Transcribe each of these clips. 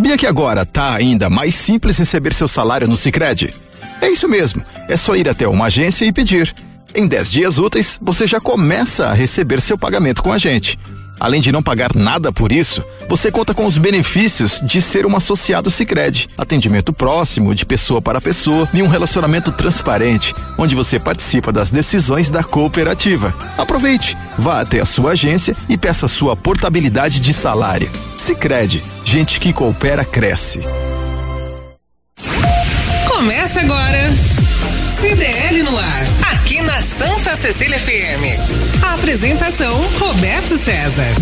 Sabia que agora tá ainda mais simples receber seu salário no Sicredi? É isso mesmo, é só ir até uma agência e pedir. Em 10 dias úteis, você já começa a receber seu pagamento com a gente. Além de não pagar nada por isso, você conta com os benefícios de ser um associado Sicredi, atendimento próximo, de pessoa para pessoa e um relacionamento transparente, onde você participa das decisões da cooperativa. Aproveite, vá até a sua agência e peça sua portabilidade de salário. Sicredi, gente que coopera cresce. Começa agora. Ar, Santa Cecília FM. Apresentação Roberto César.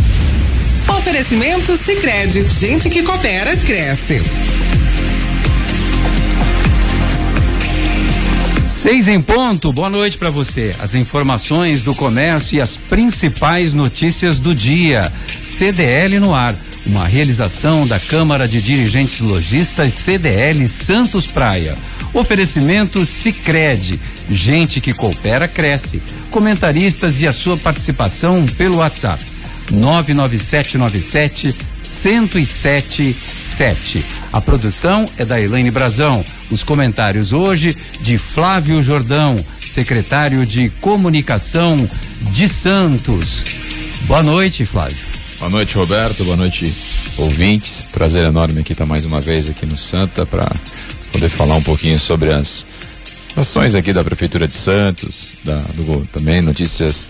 Oferecimento Sicredi, gente que coopera cresce. Seis em ponto, boa noite para você. As informações do comércio e as principais notícias do dia. CDL no ar, uma realização da Câmara de Dirigentes Logistas CDL Santos Praia. Oferecimento Sicredi, gente que coopera cresce. Comentaristas e a sua participação pelo WhatsApp 99797 1077. A produção é da Elaine Brazão. Os comentários hoje de Flávio Jordão, secretário de Comunicação de Santos. Boa noite, Flávio. Boa noite, Roberto. Boa noite, ouvintes. Prazer enorme aqui estar mais uma vez aqui no Santa para poder falar um pouquinho sobre as ações aqui da Prefeitura de Santos, da, do, também notícias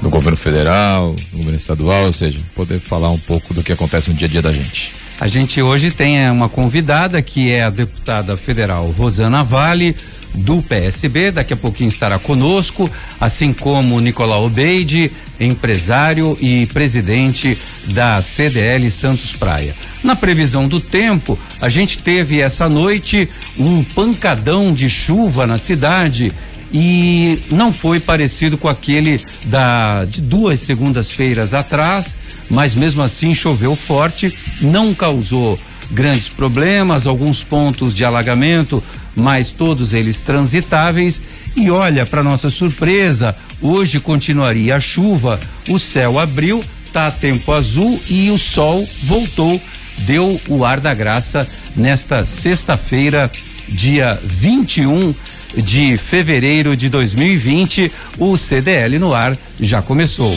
do governo federal, do governo estadual, ou seja, poder falar um pouco do que acontece no dia a dia da gente. A gente hoje tem é, uma convidada que é a deputada federal Rosana Vale, do PSB, daqui a pouquinho estará conosco, assim como Nicolau Obeide, empresário e presidente da CDL Santos Praia. Na previsão do tempo, a gente teve essa noite um pancadão de chuva na cidade e não foi parecido com aquele da de duas segundas-feiras atrás, mas mesmo assim choveu forte, não causou grandes problemas, alguns pontos de alagamento, mas todos eles transitáveis. E olha, para nossa surpresa, hoje continuaria a chuva, o céu abriu, tá tempo azul e o sol voltou, deu o ar da graça nesta sexta-feira, dia 21 de fevereiro de 2020, o CDL no ar já começou.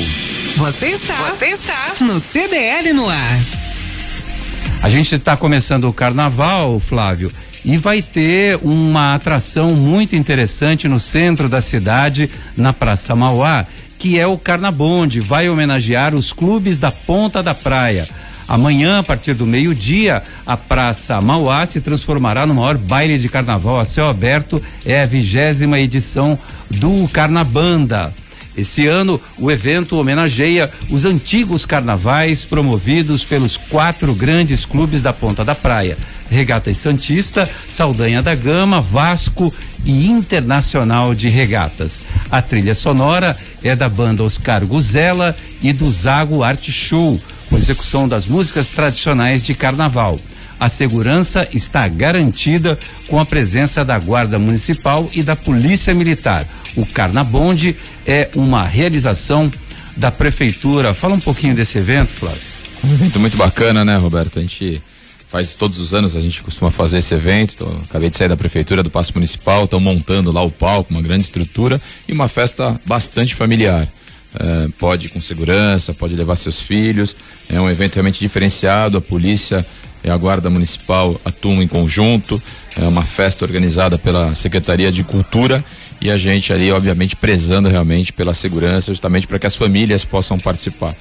Você está, você está no CDL no ar. A gente está começando o carnaval, Flávio, e vai ter uma atração muito interessante no centro da cidade, na Praça Mauá, que é o Carnabonde. Vai homenagear os clubes da Ponta da Praia. Amanhã, a partir do meio-dia, a Praça Mauá se transformará no maior baile de carnaval a céu aberto. É a vigésima edição do Carnabanda. Esse ano, o evento homenageia os antigos carnavais promovidos pelos quatro grandes clubes da Ponta da Praia: Regatas Santista, Saldanha da Gama, Vasco e Internacional de Regatas. A trilha sonora é da banda Oscar Guzela e do Zago Art Show, com execução das músicas tradicionais de carnaval. A segurança está garantida com a presença da Guarda Municipal e da Polícia Militar. O Carnabonde é uma realização da Prefeitura. Fala um pouquinho desse evento, Flávio. Um evento muito bacana, né, Roberto? A gente faz todos os anos, a gente costuma fazer esse evento. Acabei de sair da Prefeitura do Passo Municipal, estão montando lá o palco, uma grande estrutura e uma festa bastante familiar. É, pode com segurança, pode levar seus filhos. É um evento realmente diferenciado. A polícia e a Guarda Municipal atuam em conjunto. É uma festa organizada pela Secretaria de Cultura e a gente ali, obviamente, prezando realmente pela segurança, justamente para que as famílias possam participar.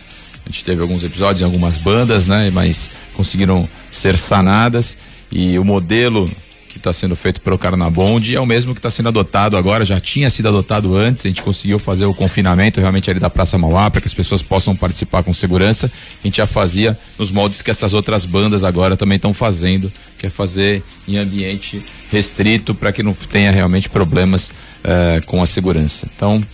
A gente teve alguns episódios em algumas bandas, né? Mas conseguiram ser sanadas e o modelo que está sendo feito pelo Carnabonde é o mesmo que está sendo adotado agora, já tinha sido adotado antes, a gente conseguiu fazer o confinamento realmente ali da Praça Mauá para que as pessoas possam participar com segurança. A gente já fazia nos moldes que essas outras bandas agora também estão fazendo, que é fazer em ambiente restrito para que não tenha realmente problemas eh, com a segurança. Então,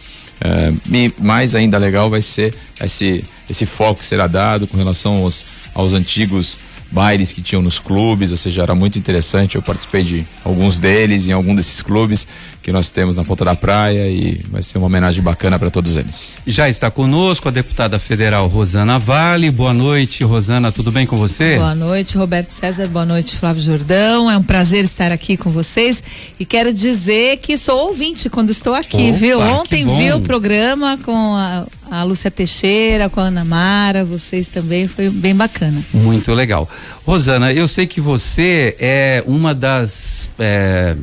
eh, mais ainda legal vai ser esse, esse foco que será dado com relação aos aos antigos bailes que tinham nos clubes, ou seja, era muito interessante. Eu participei de alguns deles em algum desses clubes que nós temos na Ponta da Praia e vai ser uma homenagem bacana para todos eles. Já está conosco a deputada federal Rosana Vale. Boa noite, Rosana, tudo bem com você? Boa noite, Roberto César. Boa noite, Flávio Jordão. É um prazer estar aqui com vocês e quero dizer que sou ouvinte quando estou aqui, Opa, viu? Ontem vi o programa com a, a Lúcia Teixeira, com a Ana Mara, vocês também, foi bem bacana. Muito legal. Rosana, eu sei que você é uma das é,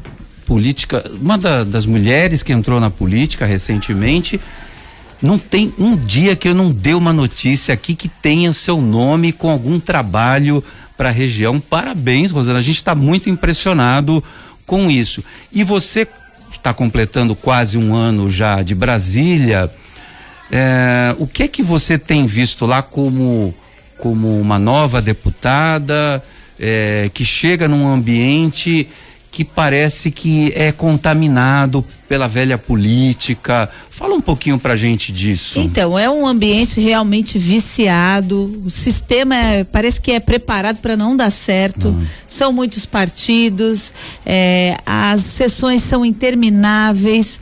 uma da, das mulheres que entrou na política recentemente. Não tem um dia que eu não dê uma notícia aqui que tenha seu nome com algum trabalho para a região. Parabéns, Rosana. A gente está muito impressionado com isso. E você está completando quase um ano já de Brasília. É, o que é que você tem visto lá como, como uma nova deputada é, que chega num ambiente que parece que é contaminado pela velha política. Fala um pouquinho pra gente disso. Então, é um ambiente realmente viciado. O sistema é, parece que é preparado para não dar certo. Hum. São muitos partidos, é, as sessões são intermináveis,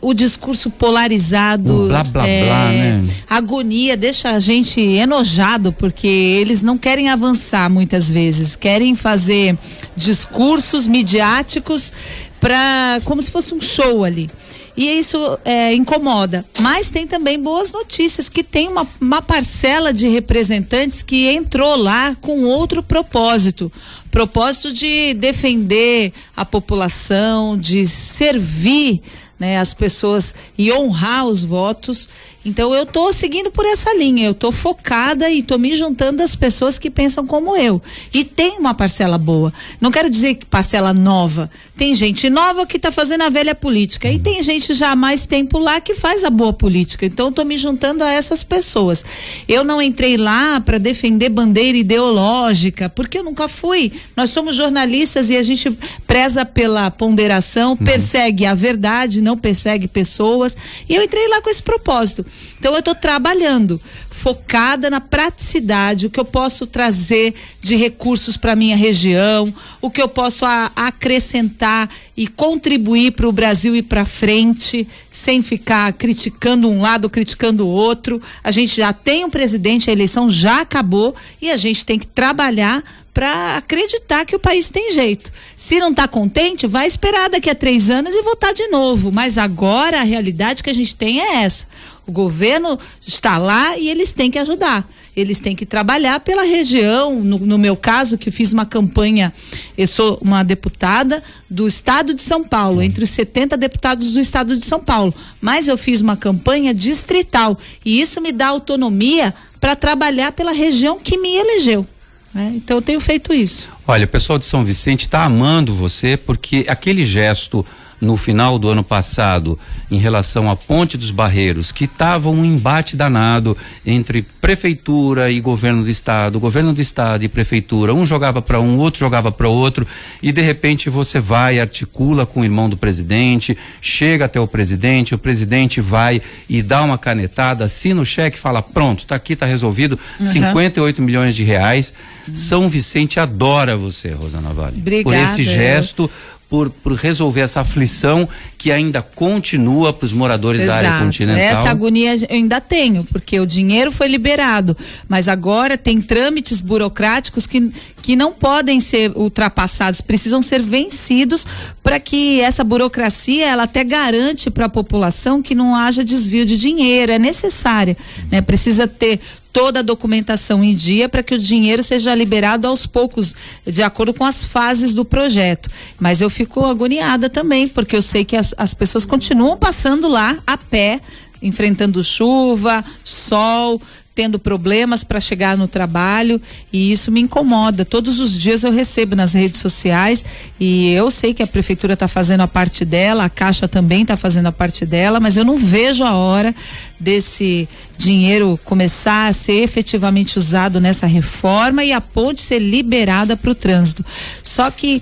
o discurso polarizado, blá blá é, blá, né? Agonia deixa a gente enojado porque eles não querem avançar muitas vezes, querem fazer discursos midiáticos para como se fosse um show ali. E isso é, incomoda. Mas tem também boas notícias, que tem uma, uma parcela de representantes que entrou lá com outro propósito. Propósito de defender a população, de servir né, as pessoas e honrar os votos. Então eu estou seguindo por essa linha, eu estou focada e estou me juntando às pessoas que pensam como eu. E tem uma parcela boa. Não quero dizer que parcela nova. Tem gente nova que está fazendo a velha política e tem gente já há mais tempo lá que faz a boa política. Então estou me juntando a essas pessoas. Eu não entrei lá para defender bandeira ideológica, porque eu nunca fui. Nós somos jornalistas e a gente preza pela ponderação, uhum. persegue a verdade, não persegue pessoas. E eu entrei lá com esse propósito. Então eu estou trabalhando, focada na praticidade, o que eu posso trazer de recursos para minha região, o que eu posso a, acrescentar e contribuir para o Brasil ir para frente, sem ficar criticando um lado, criticando o outro. A gente já tem um presidente, a eleição já acabou e a gente tem que trabalhar para acreditar que o país tem jeito. Se não está contente, vai esperar daqui a três anos e votar de novo. Mas agora a realidade que a gente tem é essa. O governo está lá e eles têm que ajudar. Eles têm que trabalhar pela região. No, no, meu caso, que fiz uma campanha, eu sou uma deputada do estado de São Paulo, entre os 70 deputados do estado de São Paulo. Mas eu fiz uma campanha distrital. E isso me dá autonomia para trabalhar pela região que me elegeu. Né? Então eu tenho feito isso. Olha, o pessoal de São Vicente está amando você porque aquele gesto no final do ano passado em relação à Ponte dos Barreiros, que estava um embate danado entre prefeitura e governo do estado, governo do estado e prefeitura, um jogava para um, outro jogava para outro, e de repente você vai, articula com o irmão do presidente, chega até o presidente, o presidente vai e dá uma canetada, assina o cheque, fala: "Pronto, tá aqui, tá resolvido, uhum. 58 milhões de reais". Uhum. São Vicente adora você, Rosana Vale. Obrigada. Por esse gesto, por, por resolver essa aflição que ainda continua para os moradores Exato. da área continental. Essa agonia eu ainda tenho, porque o dinheiro foi liberado, mas agora tem trâmites burocráticos que, que não podem ser ultrapassados, precisam ser vencidos para que essa burocracia ela até garante para a população que não haja desvio de dinheiro, é necessária, né? Precisa ter toda a documentação em dia para que o dinheiro seja liberado aos poucos, de acordo com as fases do projeto. Mas eu fico agoniada também, porque eu sei que as, as pessoas continuam passando lá a pé, enfrentando chuva, sol, tendo problemas para chegar no trabalho e isso me incomoda. Todos os dias eu recebo nas redes sociais e eu sei que a prefeitura está fazendo a parte dela, a Caixa também está fazendo a parte dela, mas eu não vejo a hora desse dinheiro começar a ser efetivamente usado nessa reforma e a ponte ser liberada para o trânsito. Só que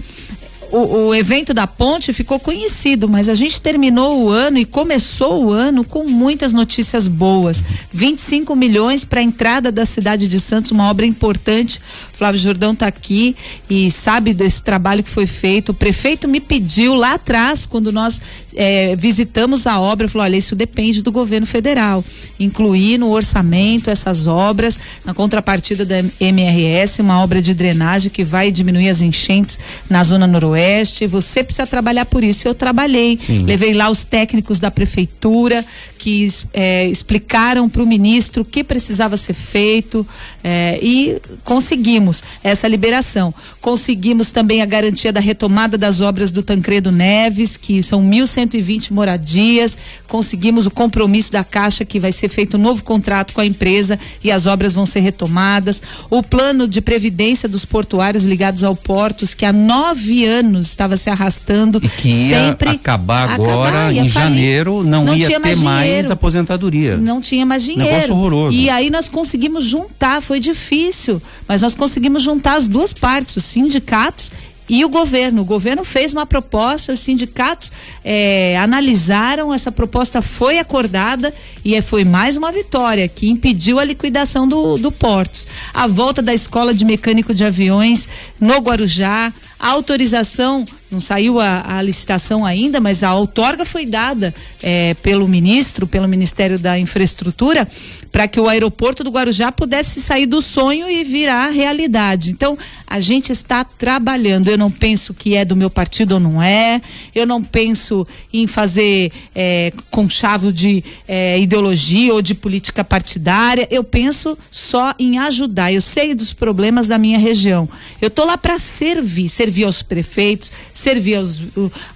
o, o, evento da ponte ficou conhecido, mas a gente terminou o ano e começou o ano com muitas notícias boas. 25 milhões para a entrada da cidade de Santos, uma obra importante. Flávio Jordão está aqui e sabe desse trabalho que foi feito. O prefeito me pediu lá atrás, quando nós é, visitamos a obra, falou: olha, isso depende do governo federal. Incluir no orçamento essas obras, na contrapartida da MRS, uma obra de drenagem que vai diminuir as enchentes na zona noroeste. Você precisa trabalhar por isso. Eu trabalhei, Sim. levei lá os técnicos da prefeitura que é, explicaram para o ministro o que precisava ser feito é, e conseguimos essa liberação. Conseguimos também a garantia da retomada das obras do Tancredo Neves, que são 1.120 moradias. Conseguimos o compromisso da Caixa que vai ser feito um novo contrato com a empresa e as obras vão ser retomadas. O plano de previdência dos portuários ligados ao portos, que há nove anos estava se arrastando. E que ia sempre acabar agora acabar, em janeiro, não, não ia ter mais, mais aposentadoria. Não tinha mais dinheiro. Negócio horroroso. E aí nós conseguimos juntar, foi difícil, mas nós conseguimos juntar as duas partes, os sindicatos e o governo. O governo fez uma proposta, os sindicatos é, analisaram, essa proposta foi acordada e foi mais uma vitória que impediu a liquidação do, do Portos. A volta da escola de mecânico de aviões no Guarujá, a autorização, não saiu a, a, licitação ainda, mas a outorga foi dada é, pelo ministro, pelo Ministério da Infraestrutura, para que o aeroporto do Guarujá pudesse sair do sonho e virar realidade. Então, a gente está trabalhando. Eu não penso que é do meu partido ou não é, eu não penso em fazer é, conchavo de é, ideologia ou de política partidária, eu penso só em ajudar. Eu sei dos problemas da minha região. Eu estou lá para servir, servir servir aos prefeitos, servir aos,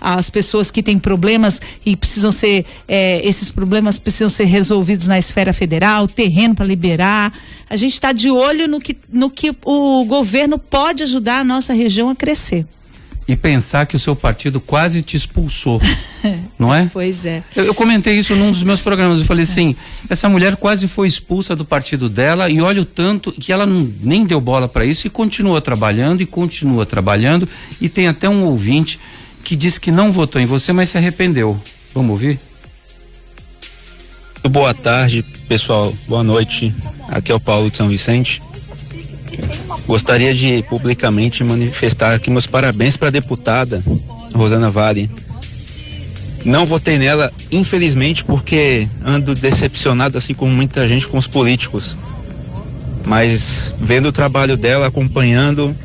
às pessoas que têm problemas e precisam ser, é, esses problemas precisam ser resolvidos na esfera federal, terreno para liberar. A gente está de olho no que, no que o governo pode ajudar a nossa região a crescer e pensar que o seu partido quase te expulsou, não é? Pois é. Eu, eu, comentei isso num dos meus programas. Eu falei assim: essa mulher quase foi expulsa do partido dela e olha o tanto que ela não, nem deu bola para isso e continua trabalhando e continua trabalhando. E tem até um ouvinte que disse que não votou em você, mas se arrependeu. Vamos ouvir? Boa tarde, pessoal. Boa noite. Aqui é o Paulo de São Vicente. Gostaria de publicamente manifestar aqui meus parabéns para a deputada Rosana Vale. Não votei nela, infelizmente, porque ando decepcionado, assim como muita gente, com os políticos. Mas vendo o trabalho dela, acompanhando,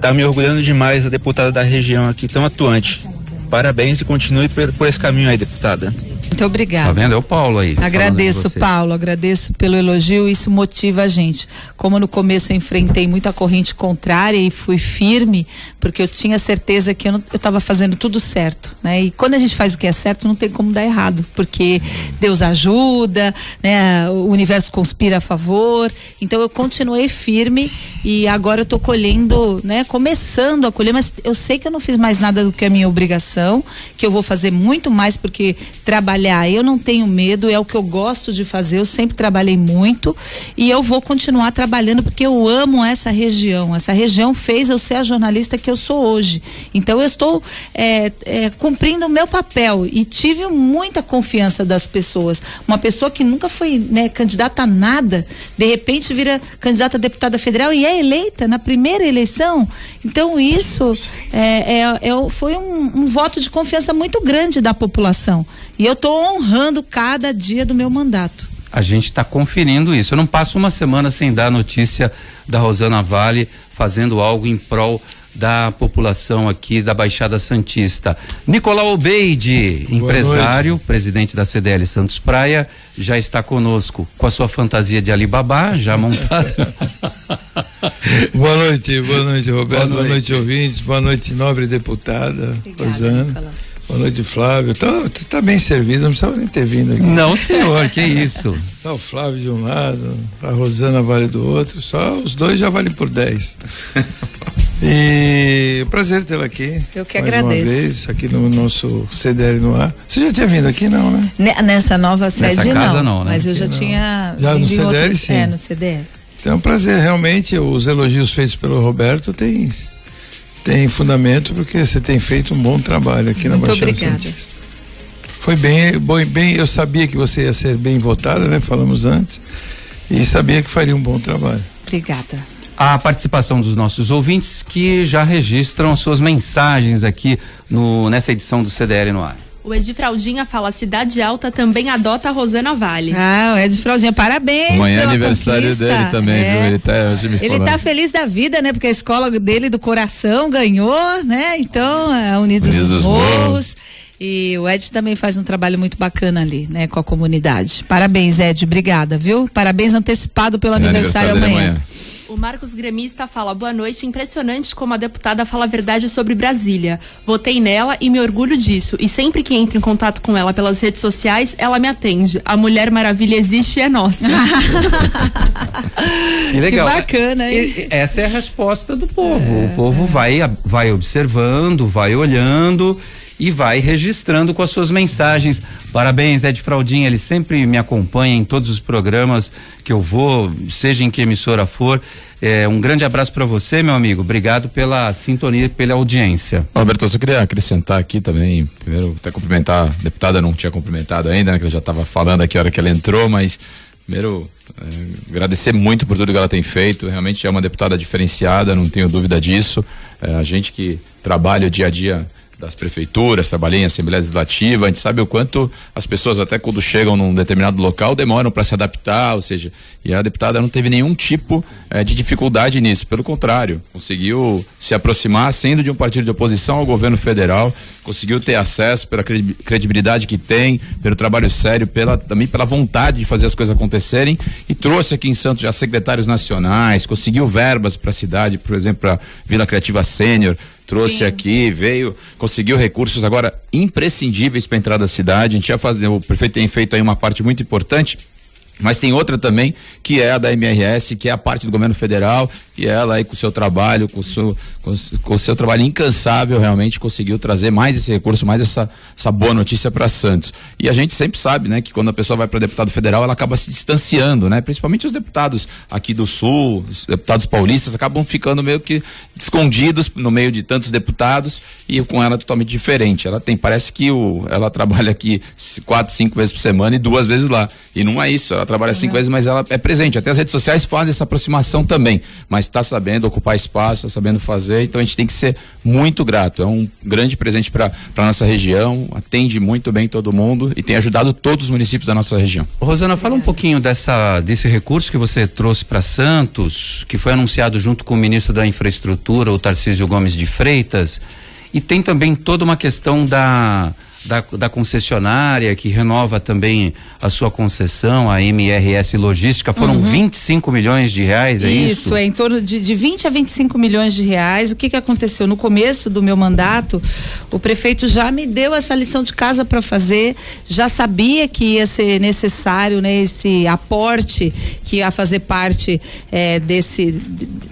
tá me orgulhando demais a deputada da região aqui, tão atuante. Parabéns e continue por, por esse caminho aí, deputada. Muito obrigada. Tá vendo? É o Paulo aí. Agradeço, Paulo, agradeço pelo elogio, isso motiva a gente. Como no começo eu enfrentei muita corrente contrária e fui firme, porque eu tinha certeza que eu estava fazendo tudo certo, né? E quando a gente faz o que é certo, não tem como dar errado, porque Deus ajuda, né? O universo conspira a favor. Então eu continuei firme e agora eu estou colhendo, né? Começando a colher, mas eu sei que eu não fiz mais nada do que a minha obrigação, que eu vou fazer muito mais porque trabalhar trabalhar. Eu não tenho medo, é o que eu gosto de fazer. Eu sempre trabalhei muito e eu vou continuar trabalhando porque eu amo essa região. Essa região fez eu ser a jornalista que eu sou hoje. Então eu estou é, é, cumprindo o meu papel e tive muita confiança das pessoas. Uma pessoa que nunca foi né, candidata a nada, de repente vira candidata a deputada federal e é eleita na primeira eleição. Então isso é, é, é foi um, um voto de confiança muito grande da população. E eu estou honrando cada dia do meu mandato. A gente está conferindo isso. Eu não passo uma semana sem dar notícia da Rosana Vale fazendo algo em prol da população aqui da Baixada Santista. Nicolau Obeide, empresário, presidente da CDL Santos Praia, já está conosco com a sua fantasia de Alibaba já montada. boa noite, boa noite, Roberto, boa noite, boa noite ouvintes, boa noite, nobre deputada Obrigada, Rosana. Nicolau. Boa noite, Flávio. Tá, tá bem servido, não precisava nem ter vindo aqui. Não, senhor, que isso. Tá o Flávio de um lado, a Rosana vale do outro, só os dois já valem por 10. E prazer tê-la aqui. Eu que mais agradeço. Uma vez, aqui no nosso CDL no ar. Você já tinha vindo aqui, não, né? Nessa nova sede, Nessa casa, não, não né? Mas eu já não. tinha. Já no CDL, outros, sim. É, no CDL. Então é um prazer, realmente, os elogios feitos pelo Roberto têm tem fundamento porque você tem feito um bom trabalho aqui Muito na Baixada obrigada. Santista. Foi bem, bom, bem, eu sabia que você ia ser bem votada, né? Falamos antes. E sabia que faria um bom trabalho. Obrigada. A participação dos nossos ouvintes que já registram as suas mensagens aqui no, nessa edição do CDL no ar. O Ed Fraldinha fala: Cidade Alta também adota a Rosana Vale. Ah, o Ed Fraldinha, parabéns. Amanhã é aniversário conquista. dele também, É. viu? Ele tá hoje me Ele falando. tá feliz da vida, né? Porque a escola dele do coração ganhou, né? Então, é a Unidos, Unidos dos Morros. Morros. E o Ed também faz um trabalho muito bacana ali, né? Com a comunidade. Parabéns, Ed. Obrigada, viu? Parabéns antecipado pelo É aniversário, dele amanhã. O Marcos Gremista fala: Boa noite. Impressionante como a deputada fala a verdade sobre Brasília. Votei nela e me orgulho disso. E sempre que entro em contato com ela pelas redes sociais, ela me atende. A Mulher Maravilha existe e é nossa. Que legal. Que bacana, hein? E- Essa é a resposta do povo. O povo vai, vai observando, vai olhando e vai registrando com as suas mensagens. Parabéns, Ed Fraldinha, ele sempre me acompanha em todos os programas que eu vou, seja em que emissora for. É, um grande abraço para você, meu amigo. Obrigado pela sintonia e pela audiência. Roberto, eu só queria acrescentar aqui também, primeiro até cumprimentar, a deputada não tinha cumprimentado ainda, né, que ela já estava falando aqui a hora que ela entrou, mas primeiro eh, agradecer muito por tudo que ela tem feito, realmente é uma deputada diferenciada, não tenho dúvida disso, Eh, a gente que trabalha o dia a dia das prefeituras, trabalhei em Assembleia Legislativa, a gente sabe o quanto as pessoas até quando chegam num determinado local demoram para se adaptar, ou seja, e a deputada não teve nenhum tipo eh, de dificuldade nisso, pelo contrário, conseguiu se aproximar sendo de um partido de oposição ao governo federal, conseguiu ter acesso pela credi- credibilidade que tem, pelo trabalho sério, pela também pela vontade de fazer as coisas acontecerem e trouxe aqui em Santos já secretários nacionais, conseguiu verbas para a cidade, por exemplo, para Vila Criativa Sênior, trouxe aqui, veio, conseguiu recursos agora imprescindíveis para entrar da cidade. A gente já faz, o prefeito tem feito aí uma parte muito importante. Mas tem outra também, que é a da MRS, que é a parte do governo federal, e ela aí com o seu trabalho, com o seu, com, o seu trabalho incansável, realmente conseguiu trazer mais esse recurso, mais essa, essa boa notícia para Santos. E a gente sempre sabe, né, que quando a pessoa vai para deputado federal, ela acaba se distanciando, né? Principalmente os deputados aqui do Sul, os deputados paulistas, acabam ficando meio que escondidos no meio de tantos deputados e com ela totalmente diferente. Ela tem, parece que o, ela trabalha aqui quatro, cinco vezes por semana e duas vezes lá. E não é isso, ela trabalha cinco vezes, mas ela é presente. Até as redes sociais fazem essa aproximação também, mas está sabendo ocupar espaço, está sabendo fazer, então a gente tem que ser muito grato. É um grande presente para a nossa região, atende muito bem todo mundo e tem ajudado todos os municípios da nossa região. Rosana, fala um pouquinho dessa, desse recurso que você trouxe para Santos, que foi anunciado junto com o ministro da Infraestrutura, o Tarcísio Gomes de Freitas, e tem também toda uma questão da, da, da concessionária que renova também a sua concessão, a MRS Logística. Foram 25 milhões de reais, é isso? Isso, é em torno de, de 20 a 25 milhões de reais. O que, que aconteceu? No começo do meu mandato, o prefeito já me deu essa lição de casa para fazer, já sabia que ia ser necessário né, esse aporte que ia fazer parte eh, desse.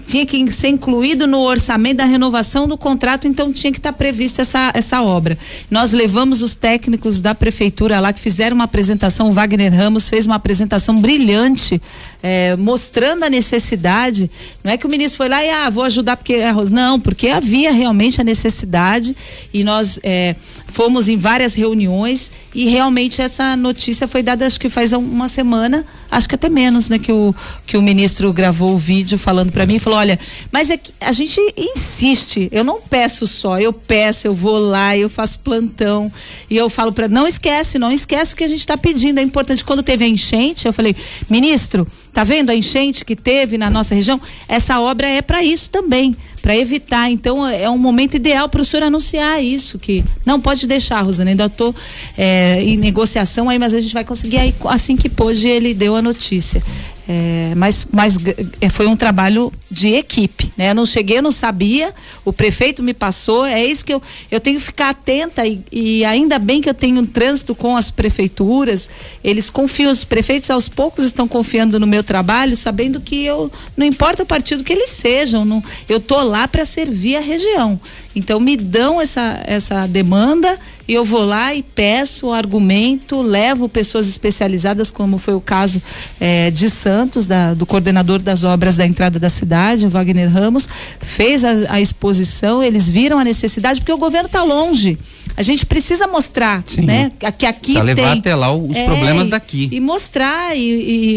Tinha que ser incluído no orçamento da renovação do contrato, então tinha que estar prevista essa, essa obra. Nós levamos os técnicos da prefeitura lá que fizeram uma apresentação, o Wagner Ramos fez uma apresentação brilhante, eh, mostrando a necessidade. Não é que o ministro foi lá e ah, vou ajudar porque é arroz. Não, porque havia realmente a necessidade e nós eh, fomos em várias reuniões e realmente essa notícia foi dada acho que faz um- uma semana, acho que até menos, né, que o que o ministro gravou o vídeo falando para mim e falou, olha, mas é que a gente insiste, eu não peço só, eu peço, eu vou lá, eu faço plantão e eu falo para não esquece, não esquece o que a gente está pedindo, é importante. Quando teve a enchente, eu falei, ministro, tá vendo a enchente que teve na nossa região? Essa obra é para isso também, para evitar. Então é um momento ideal para o senhor anunciar isso, que não pode deixar, Rosana. Ainda estou em negociação aí, mas a gente vai conseguir aí assim que pôde ele deu a notícia. É, mas mas é, foi um trabalho de equipe, né? Eu não cheguei, não sabia, o prefeito me passou, é isso que eu, eu tenho que ficar atenta e, e ainda bem que eu tenho um trânsito com as prefeituras, eles confiam, os prefeitos aos poucos estão confiando no meu trabalho, sabendo que eu, não importa o partido que eles sejam, não, eu tô lá para servir a região. Então me dão essa, essa demanda, e eu vou lá e peço, argumento, levo pessoas especializadas, como foi o caso eh, de Santos, da, do coordenador das obras da entrada da cidade, o Wagner Ramos, fez a, a exposição, eles viram a necessidade, porque o governo está longe. A gente precisa mostrar, Sim. né? Que aqui Precisa levar tem. até lá os É, problemas daqui. E mostrar e,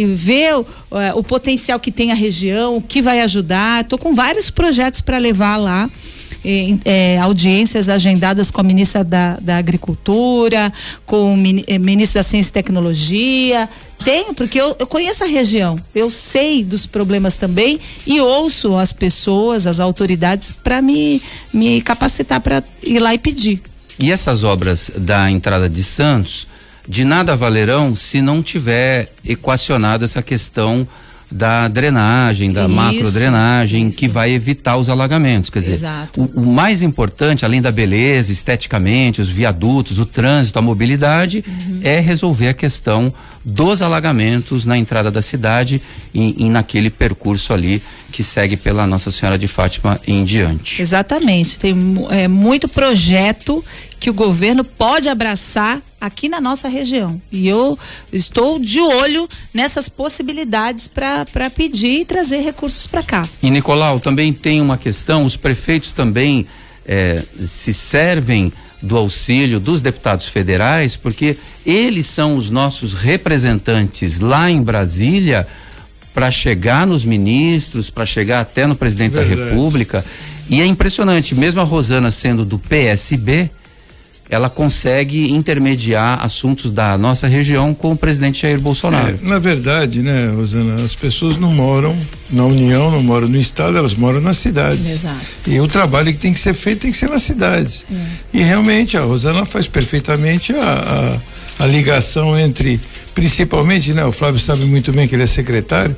e ver o, eh, o potencial que tem a região, o que vai ajudar. Estou com vários projetos para levar lá. Eh, audiências agendadas com a ministra da, da Agricultura, com o eh, ministro da Ciência e Tecnologia. Tenho, porque eu, eu conheço a região, eu sei dos problemas também e ouço as pessoas, as autoridades, para me, me capacitar para ir lá e pedir. E essas obras da entrada de Santos, de nada valerão se não tiver equacionado essa questão da drenagem, da Isso, macrodrenagem, isso. que vai evitar os alagamentos. Quer dizer, o, o mais importante, além da beleza, esteticamente, os viadutos, o trânsito, a mobilidade, Uhum. é resolver a questão dos alagamentos na entrada da cidade e, e naquele percurso ali que segue pela Nossa Senhora de Fátima em diante. Exatamente. Tem é, muito projeto que o governo pode abraçar aqui na nossa região. E eu estou de olho nessas possibilidades para pedir e trazer recursos para cá. E Nicolau, também tem uma questão, os prefeitos também eh, se servem do auxílio dos deputados federais, porque eles são os nossos representantes lá em Brasília para chegar nos ministros, para chegar até no presidente da Verdade. República. E é impressionante, mesmo a Rosana sendo do PSB, ela consegue intermediar assuntos da nossa região com o presidente Jair Bolsonaro. É, na verdade, né, Rosana, as pessoas não moram na União, não moram no Estado, elas moram nas cidades. Exato. E o trabalho que tem que ser feito tem que ser nas cidades. É. E realmente a Rosana faz perfeitamente a, a, a ligação entre, principalmente, né, o Flávio sabe muito bem que ele é secretário,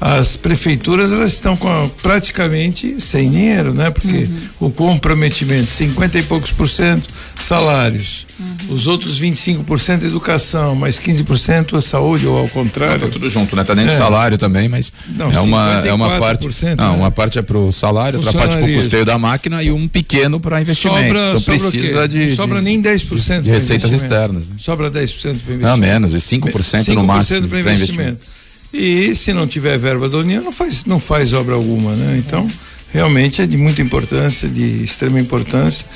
as prefeituras elas estão com a- praticamente sem dinheiro, né? Porque o comprometimento, 50 e poucos por cento salários, os outros 25% educação, mais 15% a saúde ou ao Não, contrário. tá tudo junto, né? Tá dentro É. do salário também, mas Não, é uma é uma parte, 54%, não, né? uma parte é pro salário, outra parte pro custeio da máquina e um pequeno para investimento. Sobra, então sobra o precisa quê? de Não sobra de, nem 10% de pra receitas externas, né? Sobra 10% para investimento. Não, menos, e 5% no máximo para pra investimento. E se não tiver verba da União, não faz, não faz obra alguma, né? Então, realmente é de muita importância, de extrema importância.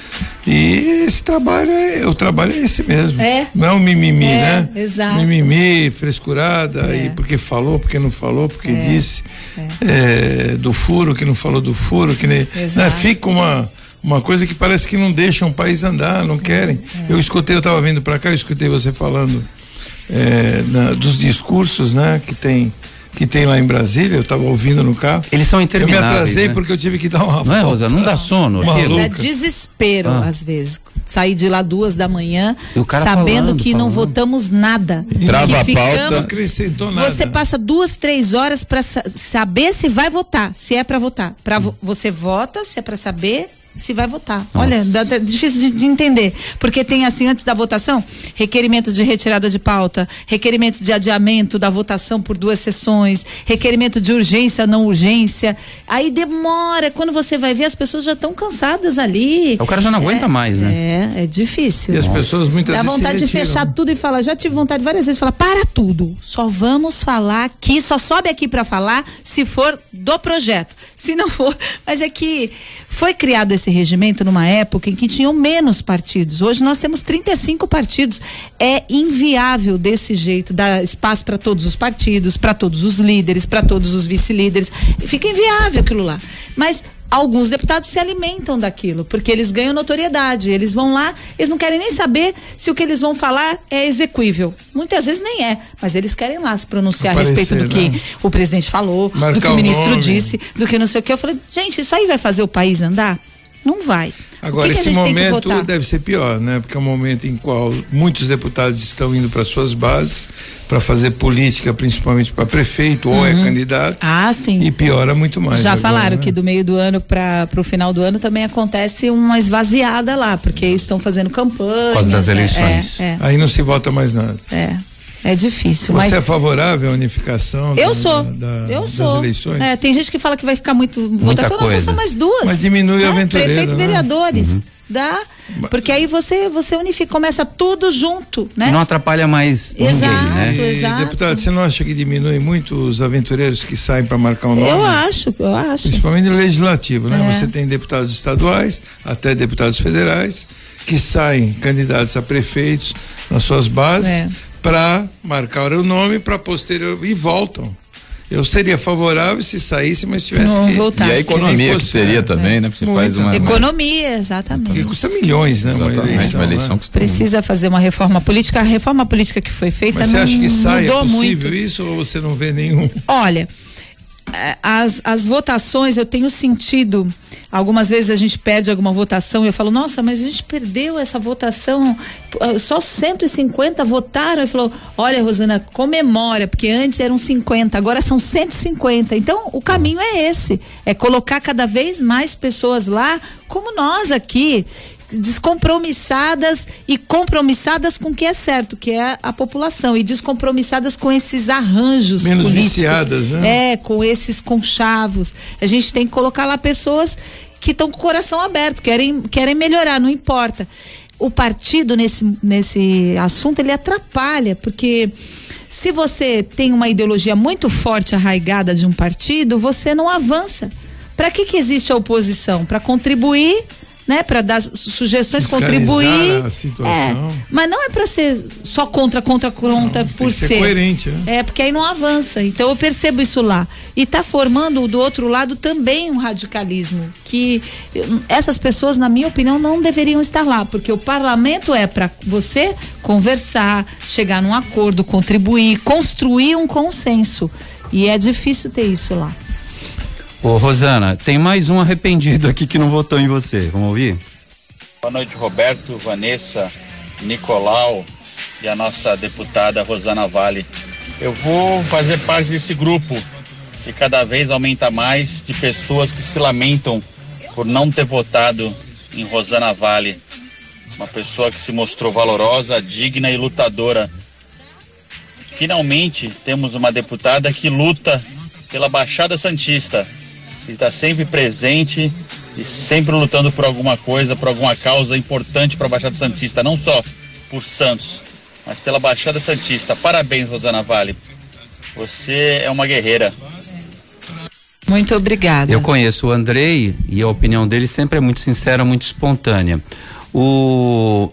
E esse trabalho é, o trabalho é esse mesmo. É. Não é um mimimi, É, né? exato. Mimimi, frescurada, É. e porque falou, porque não falou, porque disse. É, do furo, que não falou do furo, que nem. Né? Fica uma. Uma coisa que parece que não deixa um país andar, não querem. É. Eu escutei, eu estava vindo para cá, eu escutei você falando é, na- dos discursos, né, que tem que tem lá em Brasília, eu estava ouvindo no carro. Eles são Eu me intermináveis. atrasei né? porque eu tive que dar uma Não é, volta. Rosa? Não dá sono Luca. desespero, Ah. às vezes. Sair de lá duas da manhã, sabendo falando, que não falando. votamos nada. Trava que a pauta. Não ficamos nada. Você passa duas, três horas para saber se vai votar, se é para votar. Pra vo- você vota, se é para saber se vai votar. Olha, dá, dá- difícil de, de entender, porque tem assim antes da votação, requerimento de retirada de pauta, requerimento de adiamento da votação por duas sessões, requerimento de urgência, não urgência. Aí demora, quando você vai ver as pessoas já estão cansadas ali. O cara já não aguenta mais, né? É, é difícil. E as pessoas muitas Dá vezes se vontade de fechar tudo e falar. Já tive vontade várias vezes de falar: para tudo. Só vamos falar aqui, só sobe aqui para falar se for do projeto. Se não for. Mas é que foi criado esse regimento numa época em que tinham menos partidos. Hoje nós temos 35 partidos. É inviável desse jeito dar espaço para todos os partidos, para todos os líderes, para todos os vice-líderes. Fica inviável aquilo lá. Mas alguns deputados se alimentam daquilo, porque eles ganham notoriedade. Eles vão lá, eles não querem nem saber se o que eles vão falar é execuível. Muitas vezes nem é, mas eles querem lá se pronunciar Aparecer, a respeito do que né? o presidente falou, do Marcar que o o ministro nome. disse, do que não sei o que. Eu falei, gente, isso aí vai fazer o país andar? Não vai. Agora, que que esse momento deve ser pior, né? Porque é um momento em qual muitos deputados estão indo para suas bases para fazer política, principalmente para prefeito ou é candidato. Ah, sim. E piora muito mais. Já agora, falaram né? que do meio do ano para o final do ano também acontece uma esvaziada lá, porque estão fazendo campanha. Por causa das eleições. É, Aí não se vota mais nada. é, é, difícil. Você mas é favorável à unificação eu da- sou. da- eu das sou. eleições? É, tem gente que fala que vai ficar muito votação, não são coisa. só mais duas. Mas diminui o É, aventureiro, Prefeito e né? vereadores. Dá, porque aí você você unifica, começa tudo junto, né? Não atrapalha mais Exato, ninguém, né? E, exato. deputado, você não acha que diminui muito os aventureiros que saem para marcar o nome? Eu acho, eu acho. Principalmente no legislativo, né? É. Você tem deputados estaduais, até deputados federais, que saem candidatos a prefeitos nas suas bases É. para marcar o nome para posterior e voltam. Eu seria favorável se saísse, mas tivesse Não que voltasse. E a economia nem que fosse, teria é, também, é. né? Você faz uma. Economia, Porque exatamente. custa milhões, né? Uma Exatamente, eleição. uma né? eleição custa Precisa fazer uma reforma política. A reforma política que foi feita Mas você não acha que sai, é mudou possível muito. isso ou você não vê nenhum? Olha, as, as votações eu tenho sentido. Algumas vezes a gente perde alguma votação e eu falo, nossa, mas a gente perdeu essa votação, ah, só 150 votaram. E falou, olha, Rosana, comemora, porque antes eram 50, agora são 150. Então, o caminho é esse: é colocar cada vez mais pessoas lá, como nós aqui, descompromissadas e compromissadas com o que é certo, que é a população, e descompromissadas com esses arranjos Menos políticos. viciadas, né? É, com esses conchavos. A gente tem que colocar lá pessoas que estão com o coração aberto, querem, querem melhorar, não importa. O partido nesse, nesse assunto ele atrapalha, porque se você tem uma ideologia muito forte arraigada de um partido, você não avança. Para que que existe a oposição? Para contribuir, né? Para dar su- sugestões, Fiscalizar contribuir. a situação. É, mas não é para ser só contra, contra, contra tem por ser ser. coerente, né? É, porque aí não avança. Então eu percebo isso lá. E está formando do outro lado também um radicalismo. Que hum, essas pessoas, na minha opinião, não deveriam estar lá. Porque o parlamento é para você conversar, chegar num acordo, contribuir, construir um consenso. E é difícil ter isso lá. Ô, Rosana, tem mais um arrependido aqui que não votou em você. Vamos ouvir? Boa noite, Roberto, Vanessa, Nicolau e a nossa deputada Rosana Vale. Eu vou fazer parte desse grupo que cada vez aumenta mais de pessoas que se lamentam por não ter votado em Rosana Vale. Uma pessoa que se mostrou valorosa, digna e lutadora. Finalmente temos uma deputada que luta pela Baixada Santista, que está sempre presente e sempre lutando por alguma coisa, por alguma causa importante para a Baixada Santista, não só por Santos, mas pela Baixada Santista. Parabéns, Rosana Vale. Você é uma guerreira. Muito obrigada. Eu conheço o Andrei e a opinião dele sempre é muito sincera, muito espontânea. O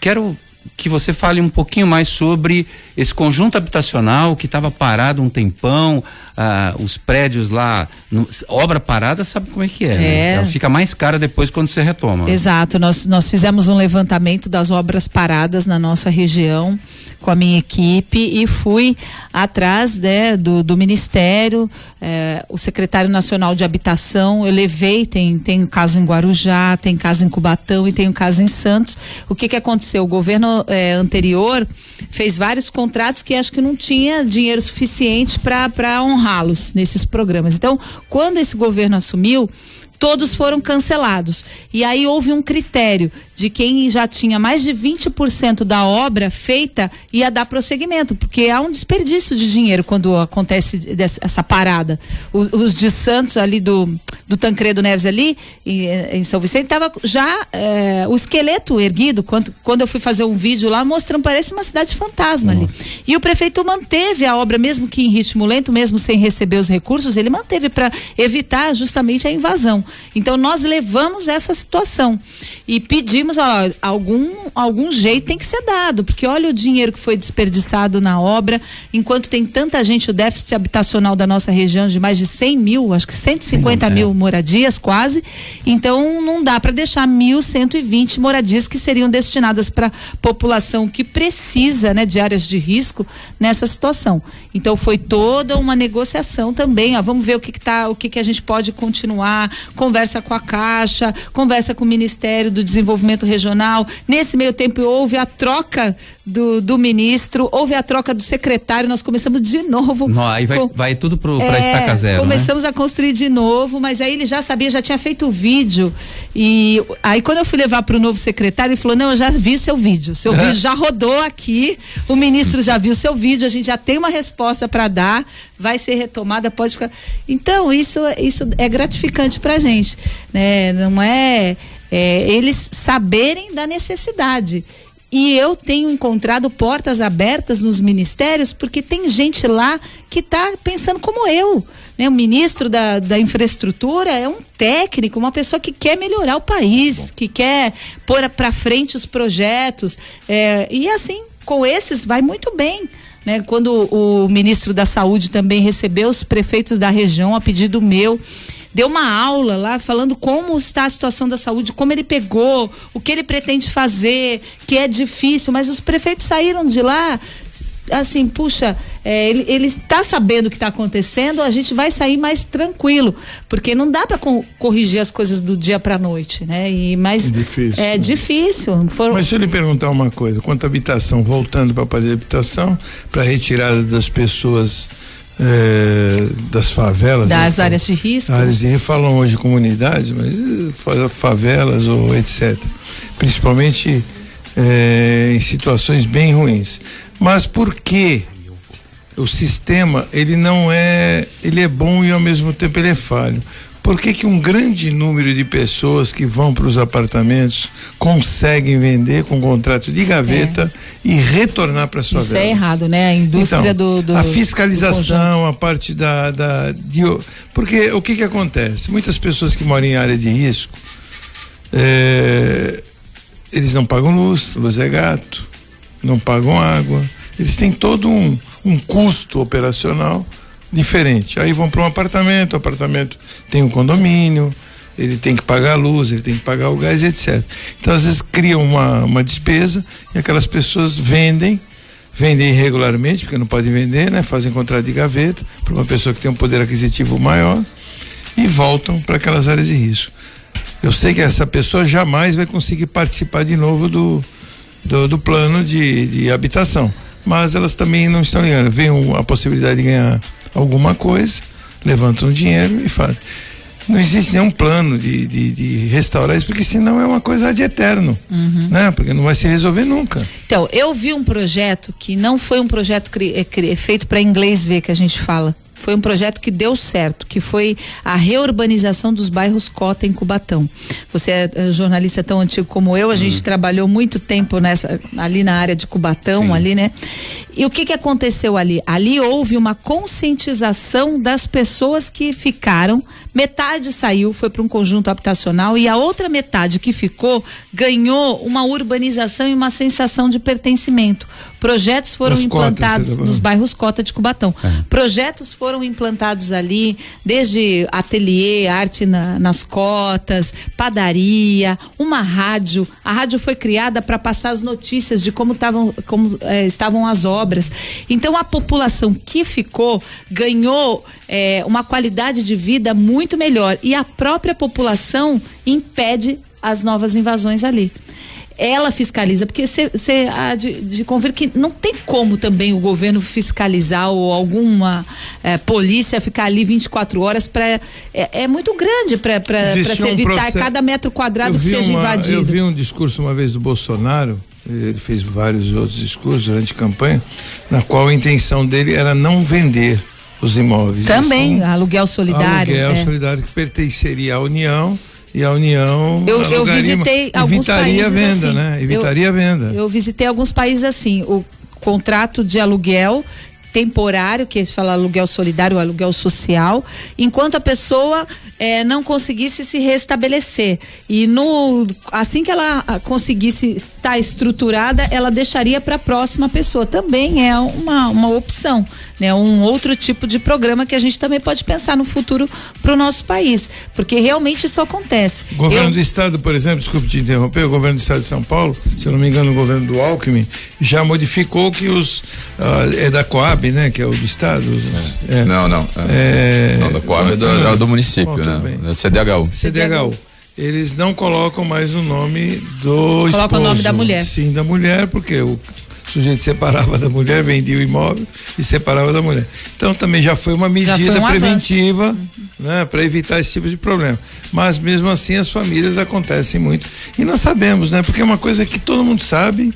quero que você fale um pouquinho mais sobre esse conjunto habitacional que estava parado um tempão, ah, os prédios lá, no- obra parada, sabe como é que é? né? É. Ela fica mais cara depois quando você retoma. Exato, nós, nós fizemos um levantamento das obras paradas na nossa região com a minha equipe e fui atrás né, do, do Ministério, eh, o secretário nacional de habitação, eu levei, tem, tem caso em Guarujá, tem caso em Cubatão e tem um caso em Santos. O que que aconteceu? O governo eh, anterior fez vários contratos que acho que não tinha dinheiro suficiente para honrá-los nesses programas. Então, quando esse governo assumiu, todos foram cancelados. E aí houve um critério de quem já tinha mais de 20% da obra feita ia dar prosseguimento, porque há um desperdício de dinheiro quando acontece essa parada. Os, de Santos ali do, do Tancredo Neves ali, em, em São Vicente, estava já eh, o esqueleto erguido. Quando, quando eu fui fazer um vídeo lá, mostrando, parece uma cidade fantasma ali. E o prefeito manteve a obra, mesmo que em ritmo lento, mesmo sem receber os recursos, ele manteve para evitar justamente a invasão. Então nós levamos essa situação. E pedimos, ó, algum algum jeito tem que ser dado, porque olha o dinheiro que foi desperdiçado na obra, enquanto tem tanta gente, o déficit habitacional da nossa região de mais de 100 mil, acho que 150 mil moradias quase, então não dá para deixar 1.120 moradias que seriam destinadas para população que precisa, né, de áreas de risco nessa situação. Então foi toda uma negociação também, ó, vamos ver o que que tá, o que que a gente pode continuar, conversa com a Caixa, conversa com o Ministério do Desenvolvimento Regional. Nesse meio tempo houve a troca do, do ministro, houve a troca do secretário, nós começamos de novo. Não, aí vai, com- vai tudo pro, pra é, estaca zero, né? Começamos a construir de novo, mas aí ele já sabia, já tinha feito o vídeo. E aí quando eu fui levar para o novo secretário, ele falou: Não, eu já vi seu vídeo. Seu vídeo já rodou aqui, o ministro já viu seu vídeo, a gente já tem uma resposta para dar, vai ser retomada, pode ficar. Então, isso, isso é gratificante pra gente. Né? Não é é, eles saberem da necessidade. E eu tenho encontrado portas abertas nos ministérios, porque tem gente lá que está pensando como eu. Né? O ministro da, da infraestrutura é um técnico, uma pessoa que quer melhorar o país, que quer pôr para frente os projetos. É, e assim, com esses vai muito bem. Né? Quando o ministro da Saúde também recebeu os prefeitos da região a pedido meu deu uma aula lá falando como está a situação da saúde, como ele pegou, o que ele pretende fazer, que é difícil, mas os prefeitos saíram de lá assim, puxa, é, ele, ele está sabendo o que está acontecendo, a gente vai sair mais tranquilo, porque não dá para co corrigir as coisas do dia para noite, né? E mas é difícil. É difícil. Mas deixa eu lhe perguntar uma coisa, quanto à habitação, voltando para a parte de habitação, para retirada das pessoas é, das favelas. Das né, áreas de risco. Áreas de falam hoje comunidades, mas eh, favelas ou etc. Principalmente é, em situações bem ruins. Mas por que o sistema ele não é, ele é bom e ao mesmo tempo ele é falho? Por que, que um grande número de pessoas que vão para os apartamentos conseguem vender com contrato de gaveta é. e retornar para sua Isso é errado, né? A indústria então, do, do, A fiscalização, a parte da. da de, porque o que, que acontece? Muitas pessoas que moram em área de risco, é, eles não pagam luz, luz é gato, não pagam água, eles têm todo um, um custo operacional diferente. Aí vão para um apartamento, o apartamento tem um condomínio, ele tem que pagar a luz, ele tem que pagar o gás, etc. Então, às vezes, criam uma, uma despesa e aquelas pessoas vendem, vendem irregularmente, porque não podem vender, né? Fazem contrato de gaveta para uma pessoa que tem um poder aquisitivo maior e voltam para aquelas áreas de risco. Eu sei que essa pessoa jamais vai conseguir participar de novo do, do, do plano de, de habitação. Mas elas também não estão ligando. Vem a possibilidade de ganhar alguma coisa, levantam dinheiro e fazem. Não existe nenhum plano de, de, de, restaurar isso, porque senão é uma coisa de eterno, uhum. né? Porque não vai se resolver nunca. Então, eu vi um projeto que não foi um projeto é, cri, feito para inglês ver que a gente fala foi um projeto que deu certo, que foi a reurbanização dos bairros Cota em Cubatão. Você é, é jornalista tão antigo como eu, a gente uhum. trabalhou muito tempo nessa ali na área de Cubatão, Sim. ali, né? E o que que aconteceu ali? Ali houve uma conscientização das pessoas que ficaram, metade saiu, foi para um conjunto habitacional e a outra metade que ficou ganhou uma urbanização e uma sensação de pertencimento. Projetos foram As implantados cotas, nos bairros Cota de Cubatão. É. Projetos foram implantados ali, desde ateliê, arte na, nas cotas, padaria, uma rádio. A rádio foi criada para passar as notícias de como, tavam, como eh, estavam as obras. Então a população que ficou ganhou eh, uma qualidade de vida muito melhor. E a própria população impede as novas invasões ali. Ela fiscaliza, porque você há de, de convir que não tem como também o governo fiscalizar ou alguma é, polícia ficar ali 24 horas para é, é, muito grande para se evitar cada metro quadrado que seja uma, invadido. Eu vi um discurso uma vez do Bolsonaro, ele fez vários outros discursos durante a campanha, na qual a intenção dele era não vender os imóveis. Também, aluguel solidário. Aluguel é. solidário que pertenceria à União e a União eu, eu visitei alguns evitaria países a venda, assim. né? Evitaria eu, a venda. Eu visitei alguns países assim, o contrato de aluguel temporário, que se fala aluguel solidário, aluguel social, enquanto a pessoa é, não conseguisse se restabelecer. E no assim que ela conseguisse estar estruturada, ela deixaria para a próxima pessoa. Também é uma, uma opção, né? Um outro tipo de programa que a gente também pode pensar no futuro para o nosso país, porque realmente isso acontece. O governo Eu... do estado, por exemplo, desculpe te interromper, o governo do estado de São Paulo, se eu não me engano, o governo do Alckmin já modificou que os uh, é da Coab, né? Que é o do estado. É. É. Não, não. É. Não, da Coab é do, é do município, né? É CDHU. CDHU. Eles não colocam mais o nome do Coloca esposo. o nome da mulher. Sim, da mulher, porque o sujeito separava da mulher, vendia o imóvel e separava da mulher. Então também já foi uma medida foi um preventiva, uhum. né, para evitar esse tipo de problema. Mas mesmo assim as famílias acontecem muito. E nós sabemos, né, porque é uma coisa que todo mundo sabe,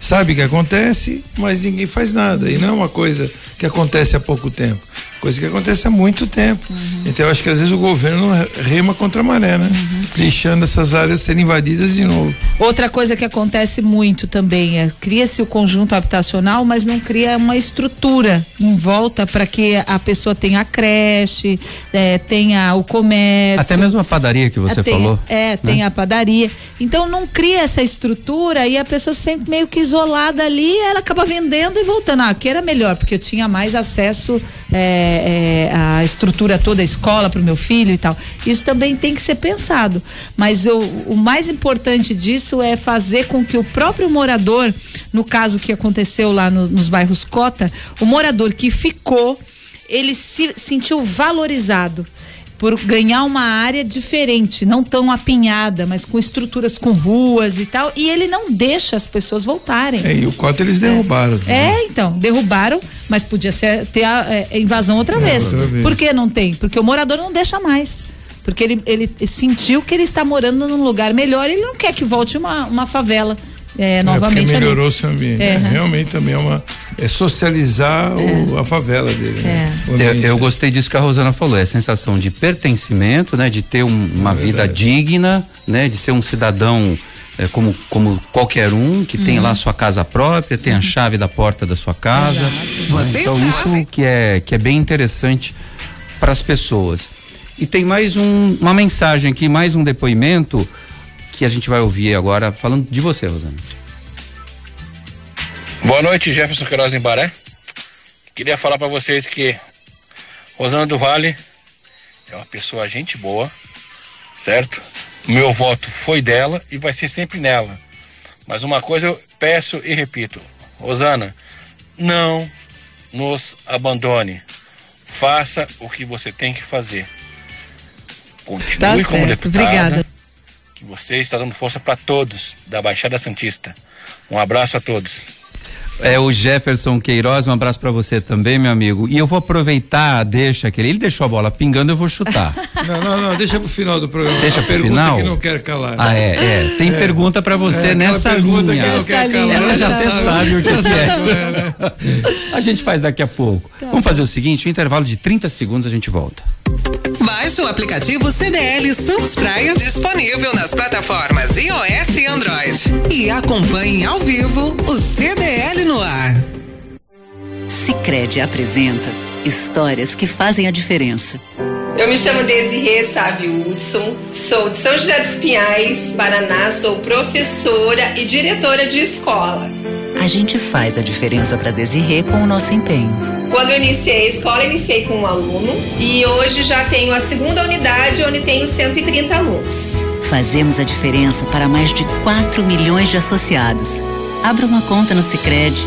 sabe que acontece, mas ninguém faz nada. E não é uma coisa que acontece há pouco tempo Coisa que acontece há muito tempo. Uhum. Então eu acho que às vezes o governo rema contra a maré, né? Uhum. Deixando essas áreas serem invadidas de novo. Outra coisa que acontece muito também é cria-se o conjunto habitacional, mas não cria uma estrutura em volta para que a pessoa tenha a creche, é, tenha o comércio. Até mesmo a padaria que você tem, falou. É, né? tem a padaria. Então não cria essa estrutura e a pessoa sempre meio que isolada ali, ela acaba vendendo e voltando. Ah, aqui era melhor, porque eu tinha mais acesso é, é, à estrutura toda, a escola para o meu filho e tal. Isso também tem que ser pensado. Mas eu, o mais importante disso é fazer com que o próprio morador, no caso que aconteceu lá no, nos bairros Cota, o morador que ficou, ele se sentiu valorizado por ganhar uma área diferente, não tão apinhada, mas com estruturas com ruas e tal, e ele não deixa as pessoas voltarem. É, e o cota eles derrubaram. É, é então, derrubaram, mas podia ser, ter a, é, invasão outra, vez. outra vez. Por que não tem? Porque o morador não deixa mais. Porque ele, ele sentiu que ele está morando num lugar melhor e ele não quer que volte uma, uma favela. É, novamente. É melhorou o seu ambiente. É, né? Realmente também é uma. É socializar o, é. a favela dele. Né? É. Eu, eu, gostei disso que a Rosana falou, é a sensação de pertencimento, né? De ter um, uma é vida digna, né? De ser um cidadão é, como, como qualquer um, que uhum. tem lá a sua casa própria, tem uhum. a chave da porta da sua casa. Né? Então isso que é, que é bem interessante para as pessoas. E tem mais um, uma mensagem aqui, mais um depoimento que a gente vai ouvir agora falando de você, Rosana. Boa noite, Jefferson Queiroz em Baré. Queria falar para vocês que Rosana do Vale é uma pessoa gente boa, certo? O meu voto foi dela e vai ser sempre nela. Mas uma coisa eu peço e repito, Rosana, não nos abandone. Faça o que você tem que fazer. Continue tá como deputada. Obrigada você está dando força para todos da Baixada Santista. Um abraço a todos. É o Jefferson Queiroz, um abraço para você também, meu amigo. E eu vou aproveitar, deixa aquele. Ele deixou a bola pingando, eu vou chutar. Não, não, não, deixa pro final do programa. Deixa pro pergunta final. que não quer calar. Ah, é, é. Tem é. pergunta para você é, nessa linha. Que não quer calar. Ela já sabe, sabe o que, que é. Né? A gente faz daqui a pouco. Tá. Vamos fazer o seguinte, um intervalo de 30 segundos a gente volta. Baixe o aplicativo CDL Santos Praia, disponível nas plataformas iOS e Android. E acompanhe ao vivo o CDL no ar. Sicredi apresenta histórias que fazem a diferença. Eu me chamo Desirê Sávio Hudson, sou de São José dos Pinhais, Paraná, sou professora e diretora de escola. A gente faz a diferença para Desirê com o nosso empenho. Quando eu iniciei a escola, iniciei com um aluno e hoje já tenho a segunda unidade, onde tenho 130 alunos. Fazemos a diferença para mais de 4 milhões de associados. Abra uma conta no Sicredi.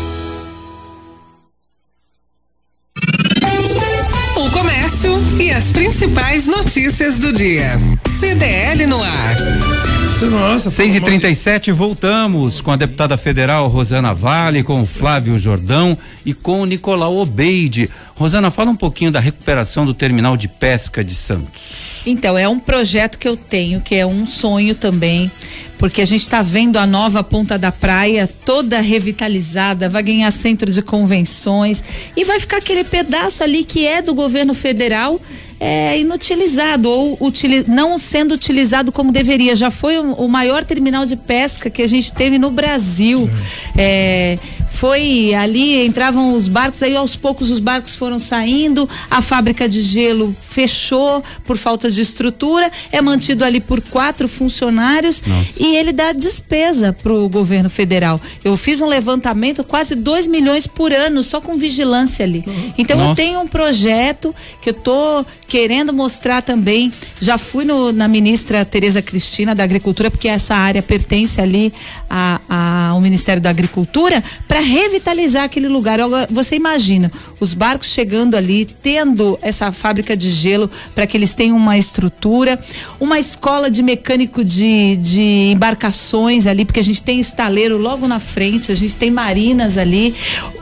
O comércio e as principais notícias do dia. CDL no ar. Nossa, 6 e 37 voltamos com a deputada federal Rosana Vale, com o Flávio Jordão e com o Nicolau Obeide. Rosana, fala um pouquinho da recuperação do terminal de pesca de Santos. Então, é um projeto que eu tenho, que é um sonho também, porque a gente está vendo a nova Ponta da Praia toda revitalizada, vai ganhar centro de convenções e vai ficar aquele pedaço ali que é do governo federal é, inutilizado ou utili não sendo utilizado como deveria. Já foi o, o, maior terminal de pesca que a gente teve no Brasil. É, foi ali, entravam os barcos, aí aos poucos os barcos foram saindo, a fábrica de gelo fechou por falta de estrutura, é mantido ali por quatro funcionários Nossa. e ele dá despesa para o governo federal. Eu fiz um levantamento, quase 2 milhões por ano, só com vigilância ali. Então Nossa. eu tenho um projeto que eu tô querendo mostrar também. Já fui no, na ministra Tereza Cristina da Agricultura, porque essa área pertence ali a, a, ao Ministério da Agricultura, para revitalizar aquele lugar. Você imagina, os barcos chegando ali, tendo essa fábrica de gelo para que eles tenham uma estrutura, uma escola de mecânico de, de embarcações ali, porque a gente tem estaleiro logo na frente, a gente tem marinas ali,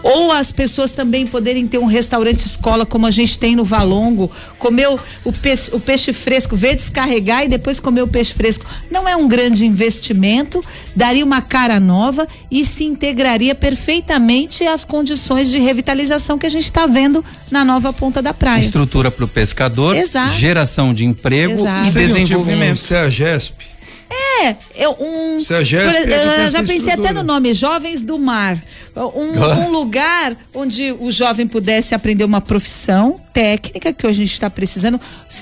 ou as pessoas também poderem ter um restaurante escola como a gente tem no Valongo, comer o, o, peixe, o peixe fresco, ver descarregar e depois comer o peixe fresco. Não é um grande investimento, daria uma cara nova e se integraria perfeitamente as condições de revitalização que a gente está vendo na nova ponta da praia. Estrutura para o pescador, Exato. geração de emprego Exato. e Seria um tipo desenvolvimento. um CEAGESP. É, eu, um. Se a Gesp por- é eu já pensei até no nome, Jovens do Mar. Um, um lugar onde o jovem pudesse aprender uma profissão técnica que hoje a gente está precisando.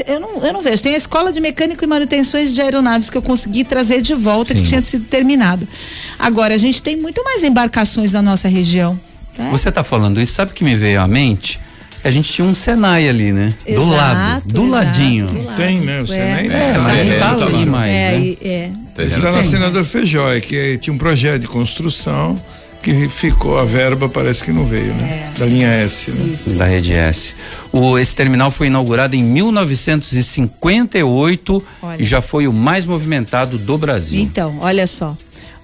Eu não, eu não vejo. Tem a escola de mecânico e manutenções de aeronaves que eu consegui trazer de volta, que tinha sido terminado. Agora, a gente tem muito mais embarcações na nossa região. né? Você está falando isso, sabe o que me veio à mente? A gente tinha um Senai ali, né? do Exato, lado, do exato, ladinho. do lado. Tem, né? O Senai. É, mas terreno não tá tá ali lá. mais, É, né? é. Isso está na senador Fejói, que tinha um projeto de construção que ficou, a verba parece que não veio, né? Da linha S, né? Da Rede S. O, esse terminal foi inaugurado em 1958 Olha. e já foi o mais movimentado do Brasil. Então, olha só.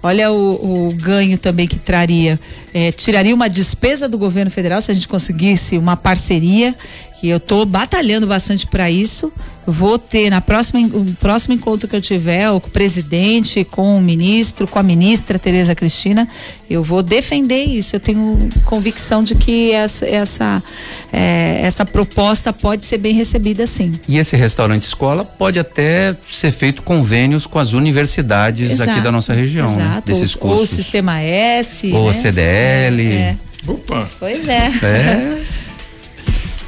Olha o, o ganho também que traria. É, tiraria uma despesa do governo federal se a gente conseguisse uma parceria, que eu estou batalhando bastante para isso. Vou ter na próxima, o próximo encontro que eu tiver, com o presidente, com o ministro, com a ministra Tereza Cristina, eu vou defender isso. Eu tenho convicção de que essa, essa, é, essa proposta pode ser bem recebida sim. E esse restaurante escola pode até ser feito convênios com as universidades aqui Exato, da nossa região, né? exato. Desses ou, ou o cursos. sistema S. Ou né? CDL. É, Opa! Pois é. É.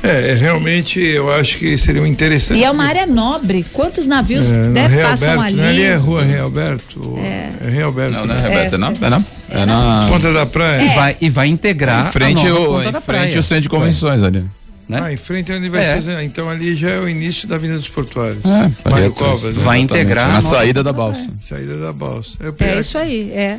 É, realmente eu acho que seria um interessante. E é uma área nobre. Quantos navios É, no né, Realberto, passam não, ali? ali é rua Realberto. É. É Realberto. Não, não é Roberto, é, na, é, na, é na. Ponta da Praia. E, vai, e vai integrar Em frente, a nova o, ponta em frente o centro de convenções ali. né? Ah, em frente onde vai É. ser. Então ali já é o início da Avenida dos Portuários. É, ali Mário atrás. Covas, né? Vai Exatamente, integrar Na saída da balsa. Saída da balsa. Eu É isso aí, é.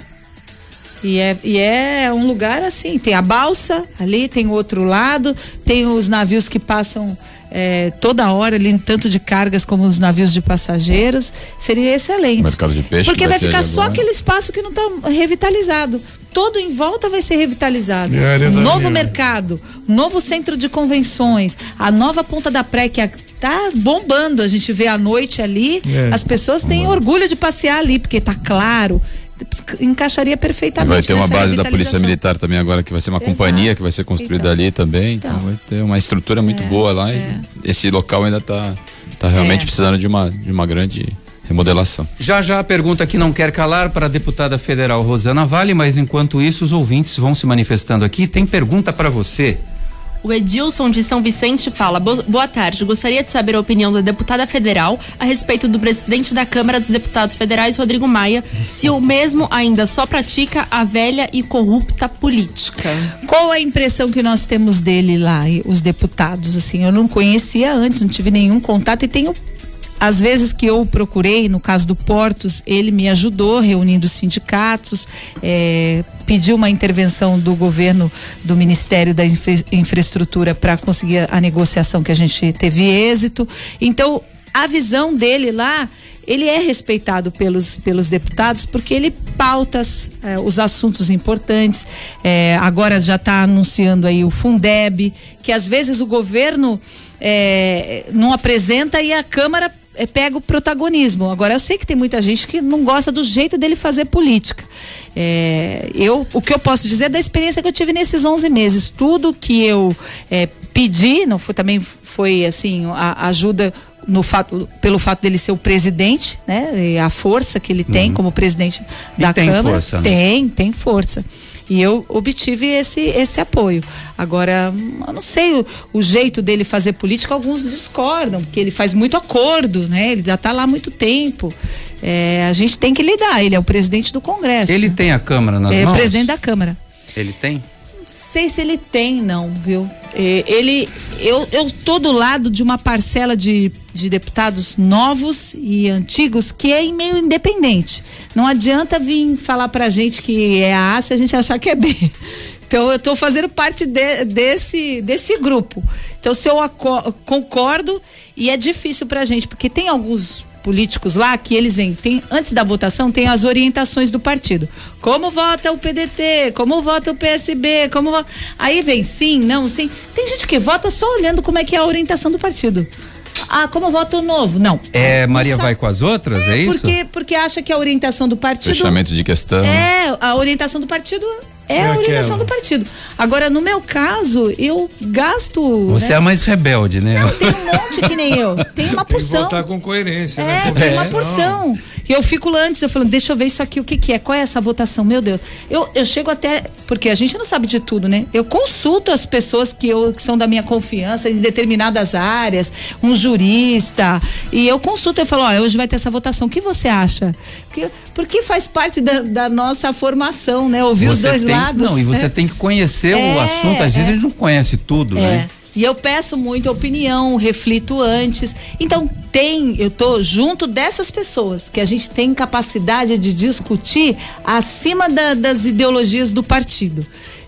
E é, e é um lugar assim, tem a balsa ali, tem o outro lado, tem os navios que passam é, toda hora ali, tanto de cargas como os navios de passageiros. Seria excelente. Mercado de peixe. Porque que vai ficar só aquele espaço que não está revitalizado. Todo em volta vai ser revitalizado. Um novo minha- mercado, um novo centro de convenções, a nova ponta da praia que está bombando. A gente vê à noite ali, É. as pessoas têm orgulho de passear ali, porque está claro. Encaixaria E perfeitamente. vai ter uma base da Polícia. Militar também agora, que vai ser uma Exato. companhia que vai ser construída Então. ali também. Então, Então. vai ter uma estrutura muito boa lá. E esse local ainda está tá realmente É. precisando de uma, de uma grande remodelação. Já já a pergunta que não quer calar para a deputada federal Rosana Vale, mas enquanto isso os ouvintes vão se manifestando aqui. Tem pergunta para você. O Edilson de São Vicente fala: "Bo- Boa tarde, gostaria de saber a opinião da deputada federal a respeito do presidente da Câmara dos Deputados Federais, Rodrigo Maia, se o mesmo ainda só pratica a velha e corrupta política. Qual a impressão que nós temos dele lá, os deputados? Assim, eu não conhecia antes, não tive nenhum contato e tenho. Às vezes que eu procurei, no caso do Portos, ele me ajudou reunindo os sindicatos, eh, pediu uma intervenção do governo, do Ministério da Infra- Infraestrutura para conseguir a negociação que a gente teve êxito. Então, a visão dele lá ele é respeitado pelos, pelos deputados porque ele pauta as, eh, os assuntos importantes. Eh, agora já está anunciando aí o Fundeb, que às vezes o governo eh, não apresenta e a Câmara eh, pega o protagonismo. Agora eu sei que tem muita gente que não gosta do jeito dele fazer política. Eh, eu, o que eu posso dizer é da experiência que eu tive nesses 11 meses. Tudo que eu eh, pedi, não foi também foi assim a, ajuda no fato, pelo fato dele ser o presidente, né? E a força que ele tem como presidente da tem Câmara. força, né? Tem, tem força. E eu obtive esse, esse apoio. Agora, eu não sei o, o jeito dele fazer política, alguns discordam, porque ele faz muito acordo, né? Ele já está lá há muito tempo. É, a gente tem que lidar, ele é o presidente do Congresso. Ele tem a Câmara nas é mãos? presidente da Câmara Ele tem? sei se ele tem, não, viu? É, ele, eu, eu tô do lado de uma parcela de, de deputados novos e antigos que é meio independente. Não adianta vir falar pra gente que é A se a gente achar que é B. Então eu tô fazendo parte de- desse, desse grupo. Então se eu concordo e é difícil pra gente, porque tem alguns políticos lá que eles vêm, tem, antes da votação tem as orientações do partido. Como vota o PDT, como vota o PSB, como aí vem sim, não, sim. Tem gente que vota só olhando como é que é a orientação do partido. Ah, como vota o novo? Não. É, Não Maria vai com as outras, é, isso? Porque porque acha que a orientação do partido Fechamento de questão. é, a orientação do partido é a orientação do partido. Agora, no meu caso, eu gasto. Você né? é a mais rebelde, né? Não, tem um monte que nem eu. Tem uma Tem que porção. votar com coerência, É, né? tem uma Convicção. porção. E eu fico lá antes, eu falando, deixa eu ver isso aqui, o que que é, qual é essa votação, meu Deus. Eu, eu chego até, porque a gente não sabe de tudo, né? Eu consulto as pessoas que, eu, que são da minha confiança em determinadas áreas, um jurista, e eu consulto, eu falo, ó, hoje vai ter essa votação, o que você acha? Porque, porque faz parte da, da nossa formação, né? Ouvir os Você dois tem- lados. Não, e você né? tem que conhecer É, o assunto. Às vezes é. a gente não conhece tudo, É. né? E eu peço muito opinião, reflito antes. Então, tem, eu tô junto dessas pessoas que a gente tem capacidade de discutir acima da- das ideologias do partido.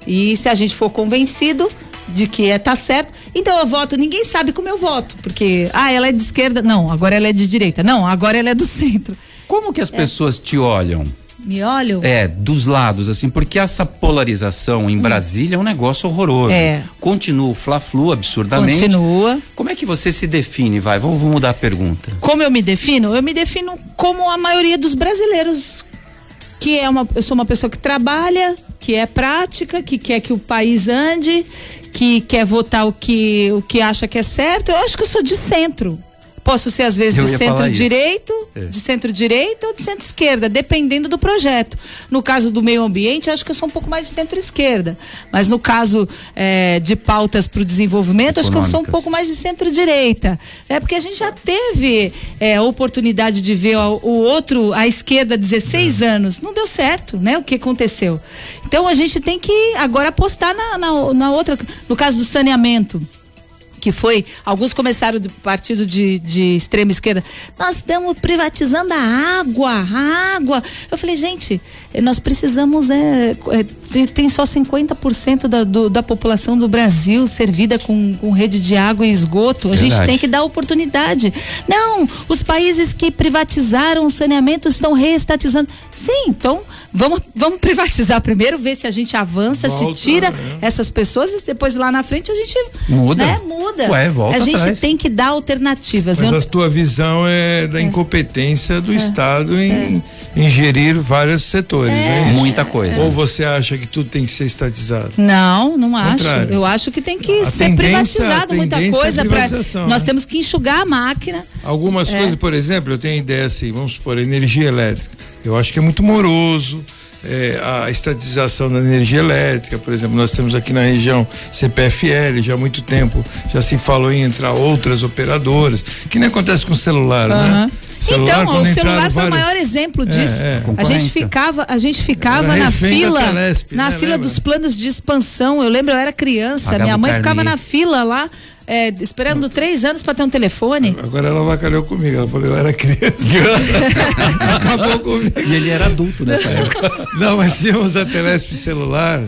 E se a gente for convencido de que é tá certo, então eu voto, ninguém sabe como eu voto, porque ah, ela é de esquerda, não, agora ela é de direita. Não, agora ela é do centro. Como que as pessoas te olham? Me olham? É, dos lados, assim, porque essa polarização em Brasília é um negócio horroroso. Hum. É. Continua o Fla-Flu absurdamente. Continua. Como é que você se define? Vai, vamos, vamos mudar a pergunta. Como eu me defino? Eu me defino como a maioria dos brasileiros, que é uma, eu sou uma pessoa que trabalha, que é prática, que quer que o país ande, que quer votar o que, o que acha que é certo. Eu acho que eu sou de centro. Posso ser às vezes Eu de centro-direito, É. de centro-direita ou de centro-esquerda, dependendo do projeto. No caso do meio ambiente, acho que eu sou um pouco mais de centro-esquerda. Mas no caso eh, de pautas para o desenvolvimento, acho que eu sou um pouco mais de centro-direita. É porque a gente já teve a oportunidade de ver o, o outro, a esquerda, há 16 anos. Não deu certo, né? O que aconteceu. Então a gente tem que agora apostar na, na, na outra. No caso do saneamento que foi, alguns começaram do partido de, de extrema esquerda, nós estamos privatizando a água, a água. Eu falei, gente, eh, nós precisamos, é, é, tem- só 50% da, do, da população do Brasil servida com, com rede de água e esgoto. A gente Verdade. tem que dar oportunidade. Não, os países que privatizaram o saneamento estão reestatizando. Sim, então vamos, vamos privatizar primeiro, ver se a gente avança, Volta, se tira é. essas pessoas e depois lá na frente a gente Muda. né, muda. Ué, volta a gente atrás. tem que dar alternativas. Mas Eu- a tua visão é da incompetência do Estado em, em gerir vários setores, É. não é isso? Muita coisa. Ou você acha que tudo tem que ser estatizado? Não, não acho. Contrário. Eu acho que tem que A ser privatizado muita é coisa para privatização, nós né? temos que enxugar a máquina. Algumas É. coisas, por exemplo, eu tenho ideia assim, vamos supor, energia elétrica. Eu acho que é muito moroso. é, a estatização da energia elétrica, por exemplo, nós temos aqui na região CPFL já há muito tempo, já se falou em entrar outras operadoras, que nem acontece com o celular, Aham. né? então, o celular foi o maior exemplo É, disso. é. A gente ficava, a gente ficava na fila, Telesp, na né? fila Lembra? dos planos de expansão. Eu lembro, eu era criança, Pagava minha mãe ficava na fila lá, é, esperando três anos para ter um telefone. Agora ela avacalhou comigo, ela falou, eu era criança. Acabou comigo. E ele era adulto nessa época. Não, mas tínhamos a Telesp celular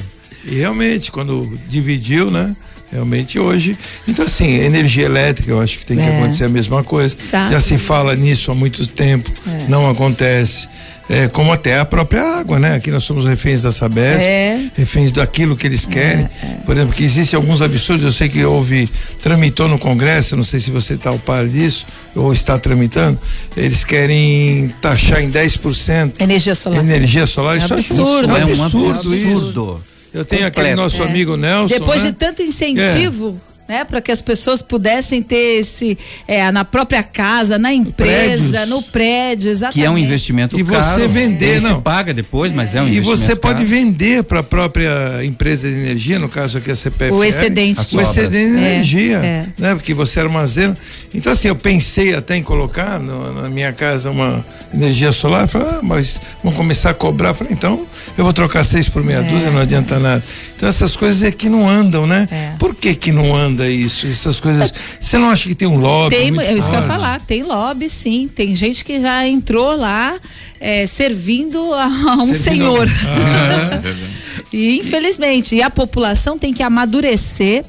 e realmente, quando dividiu, né? Realmente hoje. Então, assim, energia elétrica, eu acho que tem que É. acontecer a mesma coisa. Sabe. Já se fala nisso há muito tempo, É. não acontece. É, como até a própria água, né? Aqui nós somos reféns da Sabesp, É. reféns daquilo que eles querem. Por exemplo, que existem alguns absurdos, eu sei que houve, tramitou no Congresso, não sei se você está ao par disso, ou está tramitando, eles querem taxar em 10% Energia solar. energia solar. É isso absurdo. um É um absurdo, isso. absurdo. Eu tenho aquele nosso É. amigo Nelson. Depois né? de tanto incentivo. Né, para que as pessoas pudessem ter esse é, na própria casa, na empresa, Prédios. no prédio, exatamente. Que é um investimento E você caro. vender, Ele não. se paga depois, mas é um E investimento você pode caro. vender para a própria empresa de energia, no caso aqui a CPFL. O excedente. O excedente de É, energia, é. né? Porque você armazena. Então assim, eu pensei até em colocar no- na minha casa uma energia solar, eu falei, ah, mas vão começar a cobrar, eu falei, então eu vou trocar seis por meia É. dúzia, não adianta nada. Então essas coisas é que não andam, né? É. Por que que não anda isso? Essas coisas, você não acha que tem um lobby Tem, muito é isso que eu ia falar, tem lobby sim, tem gente que já entrou lá é, servindo a, um Servindo senhor. Ah, E infelizmente, e a população tem que amadurecer.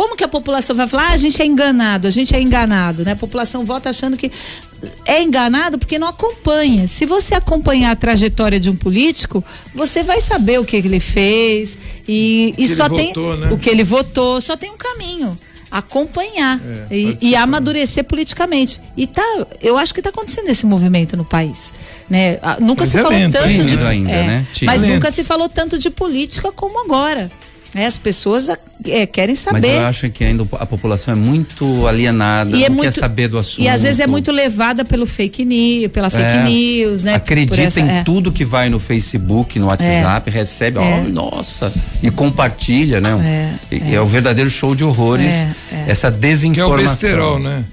Como que a população vai falar, ah, a gente é enganado, a gente é enganado, né? A população vota achando que é enganado porque não acompanha. Se você acompanhar a trajetória de um político, você vai saber o que ele fez e, e que ele só tem votou, né? o que ele votou, só tem um caminho. acompanhar É, e, e amadurecer politicamente. E tá, eu acho que está acontecendo esse movimento no país, né? Ah, Nunca Mas se é falou lento tanto de ainda, é, né? Tinha. mas Lento. nunca se falou tanto de política como agora. É, as pessoas ah, é, querem Mas saber. eu acho que ainda a população é muito alienada, E é não muito- quer saber do assunto. E às vezes é muito levada pelo fake news, pela fake É. news, né? Acredita essa- em é. tudo que vai no Facebook, no WhatsApp, recebe, ó, É. nossa, e compartilha, né? É, é. o verdadeiro show de horrores, É, é. essa Que é o desinformação. besterol, né?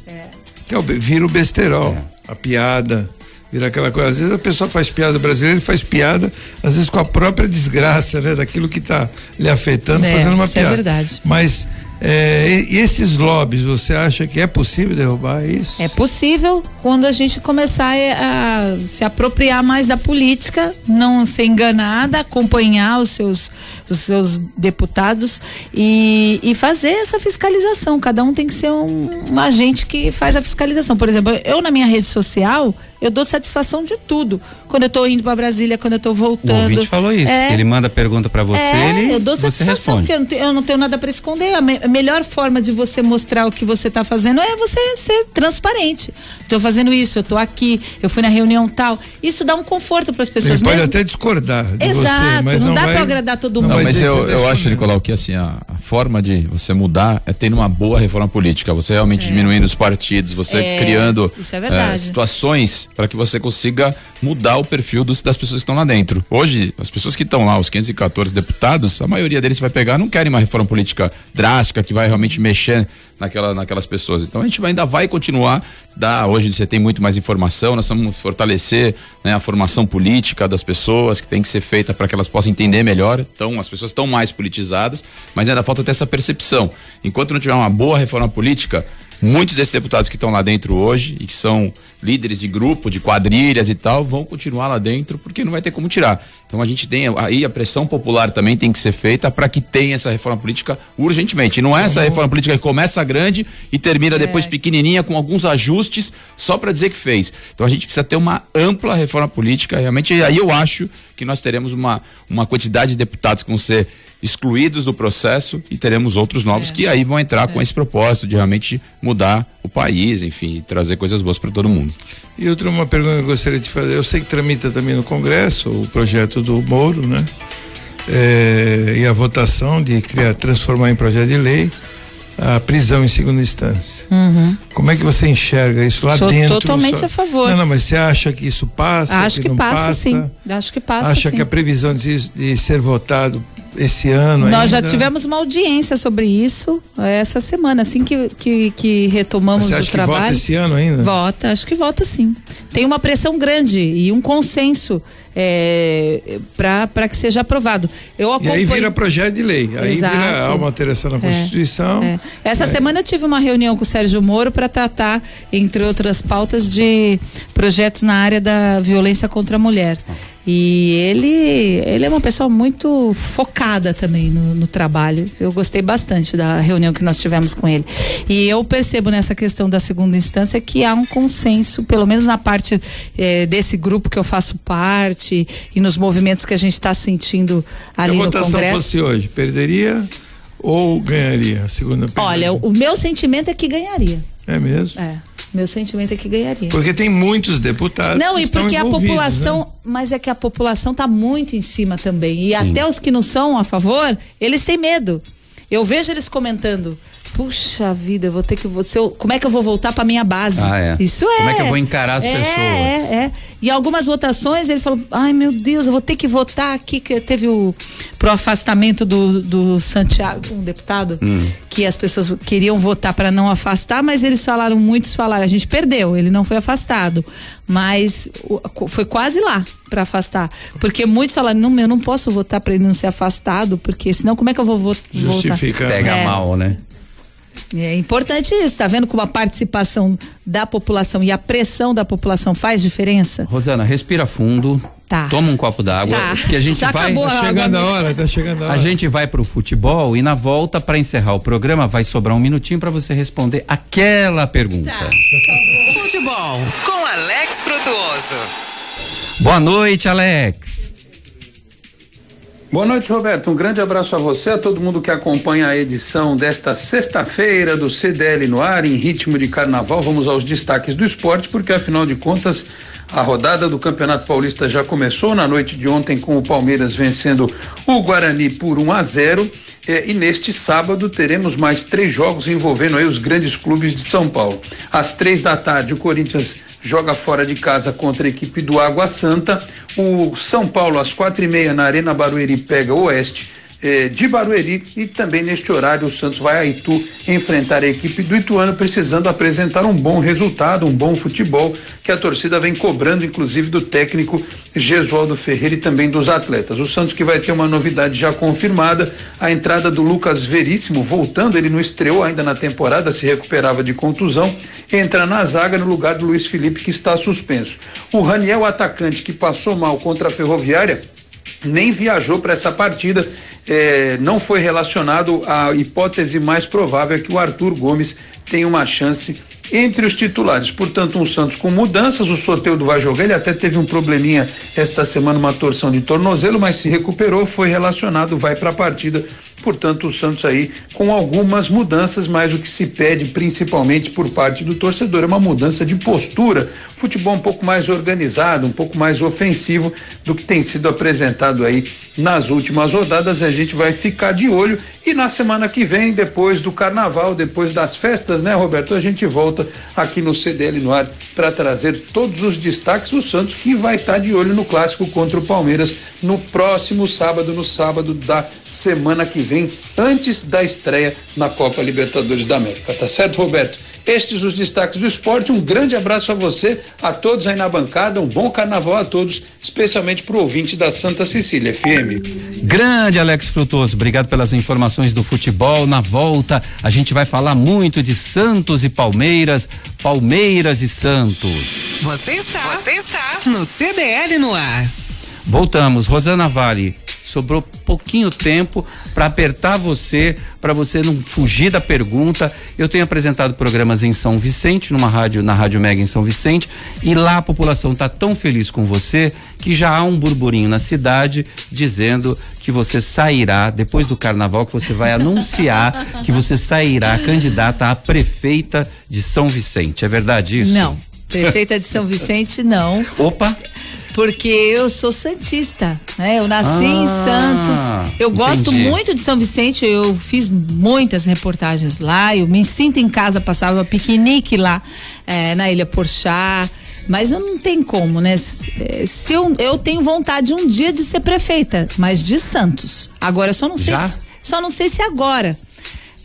Que é o, vira o besterol, a piada. Vira aquela coisa. Às vezes a pessoa faz piada brasileira, ele faz piada, às vezes com a própria desgraça, né? Daquilo que está lhe afetando, É, fazendo uma isso é piada. verdade. Mas é, e, e esses lobbies, você acha que é possível derrubar isso? É possível quando a gente começar a, a se apropriar mais da política, não ser enganada, acompanhar os seus, os seus deputados e, e fazer essa fiscalização. Cada um tem que ser um, um agente que faz a fiscalização. Por exemplo, eu na minha rede social, eu dou satisfação de tudo. Quando eu estou indo para Brasília, quando eu estou O voltando. ouvinte falou isso. É, Ele manda pergunta pra você, é, ele eu dou você satisfação, responde. porque eu não, tenho, eu não tenho nada para esconder. A, me- a melhor forma de você mostrar o que você está fazendo é você ser transparente. Estou fazendo isso, eu estou aqui, eu fui na reunião tal. Isso dá um conforto para as pessoas Ele pode mesmo. até discordar de Exato, você, mas não não, dá vai... pra agradar todo mundo. Não, mas eu, você eu tá acho. Nicolau, que assim, a, a forma de você mudar é tendo uma boa reforma política, você realmente diminuindo os partidos, você É, criando isso é verdade. eh, situações para que você consiga mudar o perfil dos- das pessoas que estão lá dentro. Hoje, as pessoas que estão lá, os 514 deputados, a maioria deles vai pegar, não querem uma reforma política drástica que vai realmente mexer naquela, naquelas pessoas. Então a gente vai- ainda vai continuar. Dar, hoje você tem muito mais informação, nós vamos fortalecer né, a formação política das pessoas, que tem que ser feita para que elas possam entender melhor. Então, as pessoas estão mais politizadas, mas ainda falta ter essa percepção. Enquanto não tiver uma boa reforma política, muitos desses deputados que estão lá dentro hoje e que são líderes de grupo, de quadrilhas e tal, vão continuar lá dentro porque não vai ter como tirar. Então a gente tem aí a pressão popular também tem que ser feita para que tenha essa reforma política urgentemente. E não é essa reforma política que começa grande e termina depois pequenininha com alguns ajustes só para dizer que fez. Então a gente precisa ter uma ampla reforma política, realmente e aí eu acho que nós teremos uma uma quantidade de deputados que vão ser excluídos do processo e teremos outros novos que aí vão entrar com esse propósito de realmente mudar o país, enfim, trazer coisas boas para todo mundo. E outra uma pergunta que eu gostaria de fazer, eu sei que tramita também no Congresso o projeto do Moro, né? É, e a votação de criar, transformar em projeto de lei a prisão em segunda instância. Uhum. Como é que você enxerga isso lá Sou dentro? totalmente Só- a favor. Não, não, mas você acha que isso passa? Acho que não passa, sim. Acho que passa Acha sim. que a previsão de, de ser votado esse ano Nós já ainda? tivemos uma audiência sobre isso eh, essa semana, assim que, que, que retomamos Você o acha que trabalho. vota esse ano ainda? Vota, acho que vota sim. Tem uma pressão grande e um consenso é, para que seja aprovado. Eu E acompanho... aí vira projeto de lei. Aí Exato. vira uma alteração na É, Constituição. é. Essa É. semana eu tive uma reunião com o Sérgio Moro para tratar, entre outras pautas, de projetos na área da violência contra a mulher. E ele, ele é uma pessoa muito focada também no, no trabalho. Eu gostei bastante da reunião que nós tivemos com ele. E eu percebo nessa questão da segunda instância que há um consenso, pelo menos na parte eh, desse grupo que eu faço parte e nos movimentos que a gente está sentindo Se a ali no votação Congresso. fosse hoje, perderia ou ganharia a segunda Olha, o o meu sentimento é que ganharia. É mesmo? É. Meu sentimento é que ganharia. Porque tem muitos deputados Não, e porque a envolvidos, população, né? mas é que a população está muito em cima também. E até os que não são a favor, eles têm medo. Eu vejo eles comentando. Puxa vida, eu vou ter que você, como é que eu vou voltar para minha base? Ah, é. Isso é. Como é que eu vou encarar as é, pessoas? É, é. E algumas votações ele falou: "Ai, meu Deus, eu vou ter que votar aqui que teve o pro afastamento do, do Santiago, um deputado, Hum. que as pessoas queriam votar para não afastar, mas eles falaram, muitos falaram, a gente perdeu, ele não foi afastado, mas o- foi quase lá para afastar, porque muitos falaram, não, eu não posso votar para ele não ser afastado, porque senão como é que eu vou vo Justifica. votar? Pega É. mal, né? É importante isso, tá vendo como a participação da população e a pressão da população faz diferença? Rosana, respira fundo. Tá. Toma um copo d'água. Tá. Que a gente Já vai. Tá água chegando a hora, tá chegando a hora. A gente vai pro futebol e na volta para encerrar o programa vai sobrar um minutinho para você responder aquela pergunta. Tá. Futebol com Alex Frutuoso. Boa noite, Alex. Boa noite, Roberto. Um grande abraço a você, a todo mundo que acompanha a edição desta sexta-feira do CDL no ar, em ritmo de carnaval. Vamos aos destaques do esporte, porque afinal de contas, a rodada do Campeonato Paulista já começou na noite de ontem com o Palmeiras vencendo o Guarani por 1 a 0. É, e neste sábado teremos mais três jogos envolvendo aí os grandes clubes de São Paulo. Às três da tarde, o Corinthians joga fora de casa contra a equipe do Água Santa. O São Paulo, às quatro e meia, na Arena Barueri, pega o Oeste eh, de Barueri e também neste horário o Santos vai a Itu enfrentar a equipe do Ituano precisando apresentar um bom resultado, um bom futebol que a torcida vem cobrando inclusive do técnico Gesualdo Ferreira e também dos atletas. O Santos que vai ter uma novidade já confirmada, a entrada do Lucas Veríssimo voltando, ele não estreou ainda na temporada, se recuperava de contusão, entra na zaga no lugar do Luiz Felipe que está suspenso. O Raniel atacante que passou mal contra a Ferroviária nem viajou para essa partida é, não foi relacionado à hipótese mais provável é que o Arthur Gomes tem uma chance entre os titulares. Portanto, um Santos com mudanças, o Soteudo vai jogar, ele até teve um probleminha esta semana, uma torção de tornozelo, mas se recuperou, foi relacionado, vai para a partida Portanto, o Santos aí com algumas mudanças, mas o que se pede principalmente por parte do torcedor é uma mudança de postura, futebol um pouco mais organizado, um pouco mais ofensivo do que tem sido apresentado aí nas últimas rodadas. A gente vai ficar de olho e na semana que vem, depois do carnaval, depois das festas, né, Roberto, a gente volta aqui no CDL no ar para trazer todos os destaques do Santos que vai estar tá de olho no clássico contra o Palmeiras no próximo sábado, no sábado da semana que vem, antes da estreia na Copa Libertadores da América. Tá certo, Roberto? Estes os destaques do esporte. Um grande abraço a você, a todos aí na bancada. Um bom carnaval a todos, especialmente para o ouvinte da Santa Cecília FM. Grande Alex Frutoso, obrigado pelas informações do futebol. Na volta, a gente vai falar muito de Santos e Palmeiras, Palmeiras e Santos. Você está, você está no CDL no ar. Voltamos, Rosana Vale sobrou pouquinho tempo para apertar você, para você não fugir da pergunta. Eu tenho apresentado programas em São Vicente, numa rádio, na Rádio Mega em São Vicente, e lá a população está tão feliz com você que já há um burburinho na cidade dizendo que você sairá depois do carnaval que você vai anunciar que você sairá candidata a prefeita de São Vicente. É verdade isso? Não. Prefeita de São Vicente, não. Opa! Porque eu sou santista, né? Eu nasci ah, em Santos. Eu entendi. gosto muito de São Vicente, eu fiz muitas reportagens lá, eu me sinto em casa, passava piquenique lá é, na Ilha Porchá. Mas eu não tem como, né? Se eu, eu tenho vontade um dia de ser prefeita, mas de Santos. Agora eu só não sei se, só não sei se agora.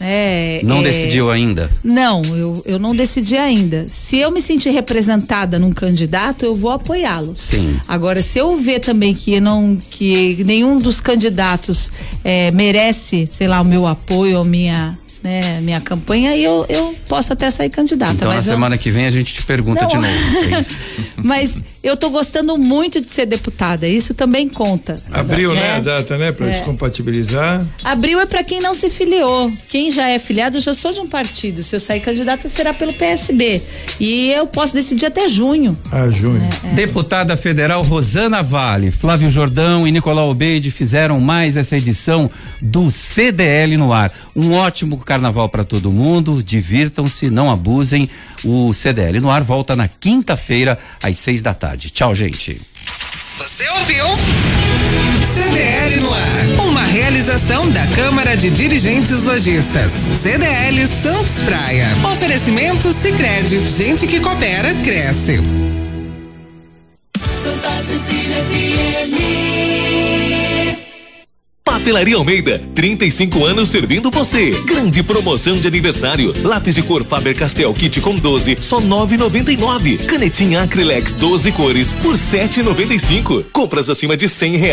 É, não é, decidiu ainda? Não, eu, eu não decidi ainda. Se eu me sentir representada num candidato, eu vou apoiá-lo. Sim. Agora, se eu ver também que não que nenhum dos candidatos é, merece, sei lá, o meu apoio ou minha né, minha campanha e eu, eu posso até sair candidata. Então, mas na eu... semana que vem a gente te pergunta Não. de novo. É mas eu tô gostando muito de ser deputada, isso também conta. Abril, é. né, a data, né, para é. descompatibilizar. Abril é para quem não se filiou. Quem já é filiado, eu já sou de um partido. Se eu sair candidata, será pelo PSB. E eu posso decidir até junho. Ah, junho. É, é. Deputada federal Rosana Vale, Flávio Jordão e Nicolau Obeide fizeram mais essa edição do CDL no ar. Um ótimo carnaval para todo mundo, divirtam-se, não abusem. O CDL no ar volta na quinta-feira, às seis da tarde. Tchau, gente. Você ouviu? CDL no ar. Uma realização da Câmara de Dirigentes Lojistas. CDL Santos Praia. Oferecimento Sicredi. Gente que coopera, cresce. Santa Cecília Papelaria Almeida, 35 anos servindo você. Grande promoção de aniversário. Lápis de cor Faber-Castell Kit com 12, só 9,99. Canetinha Acrylex 12 cores por 7,95. Compras acima de 100 reais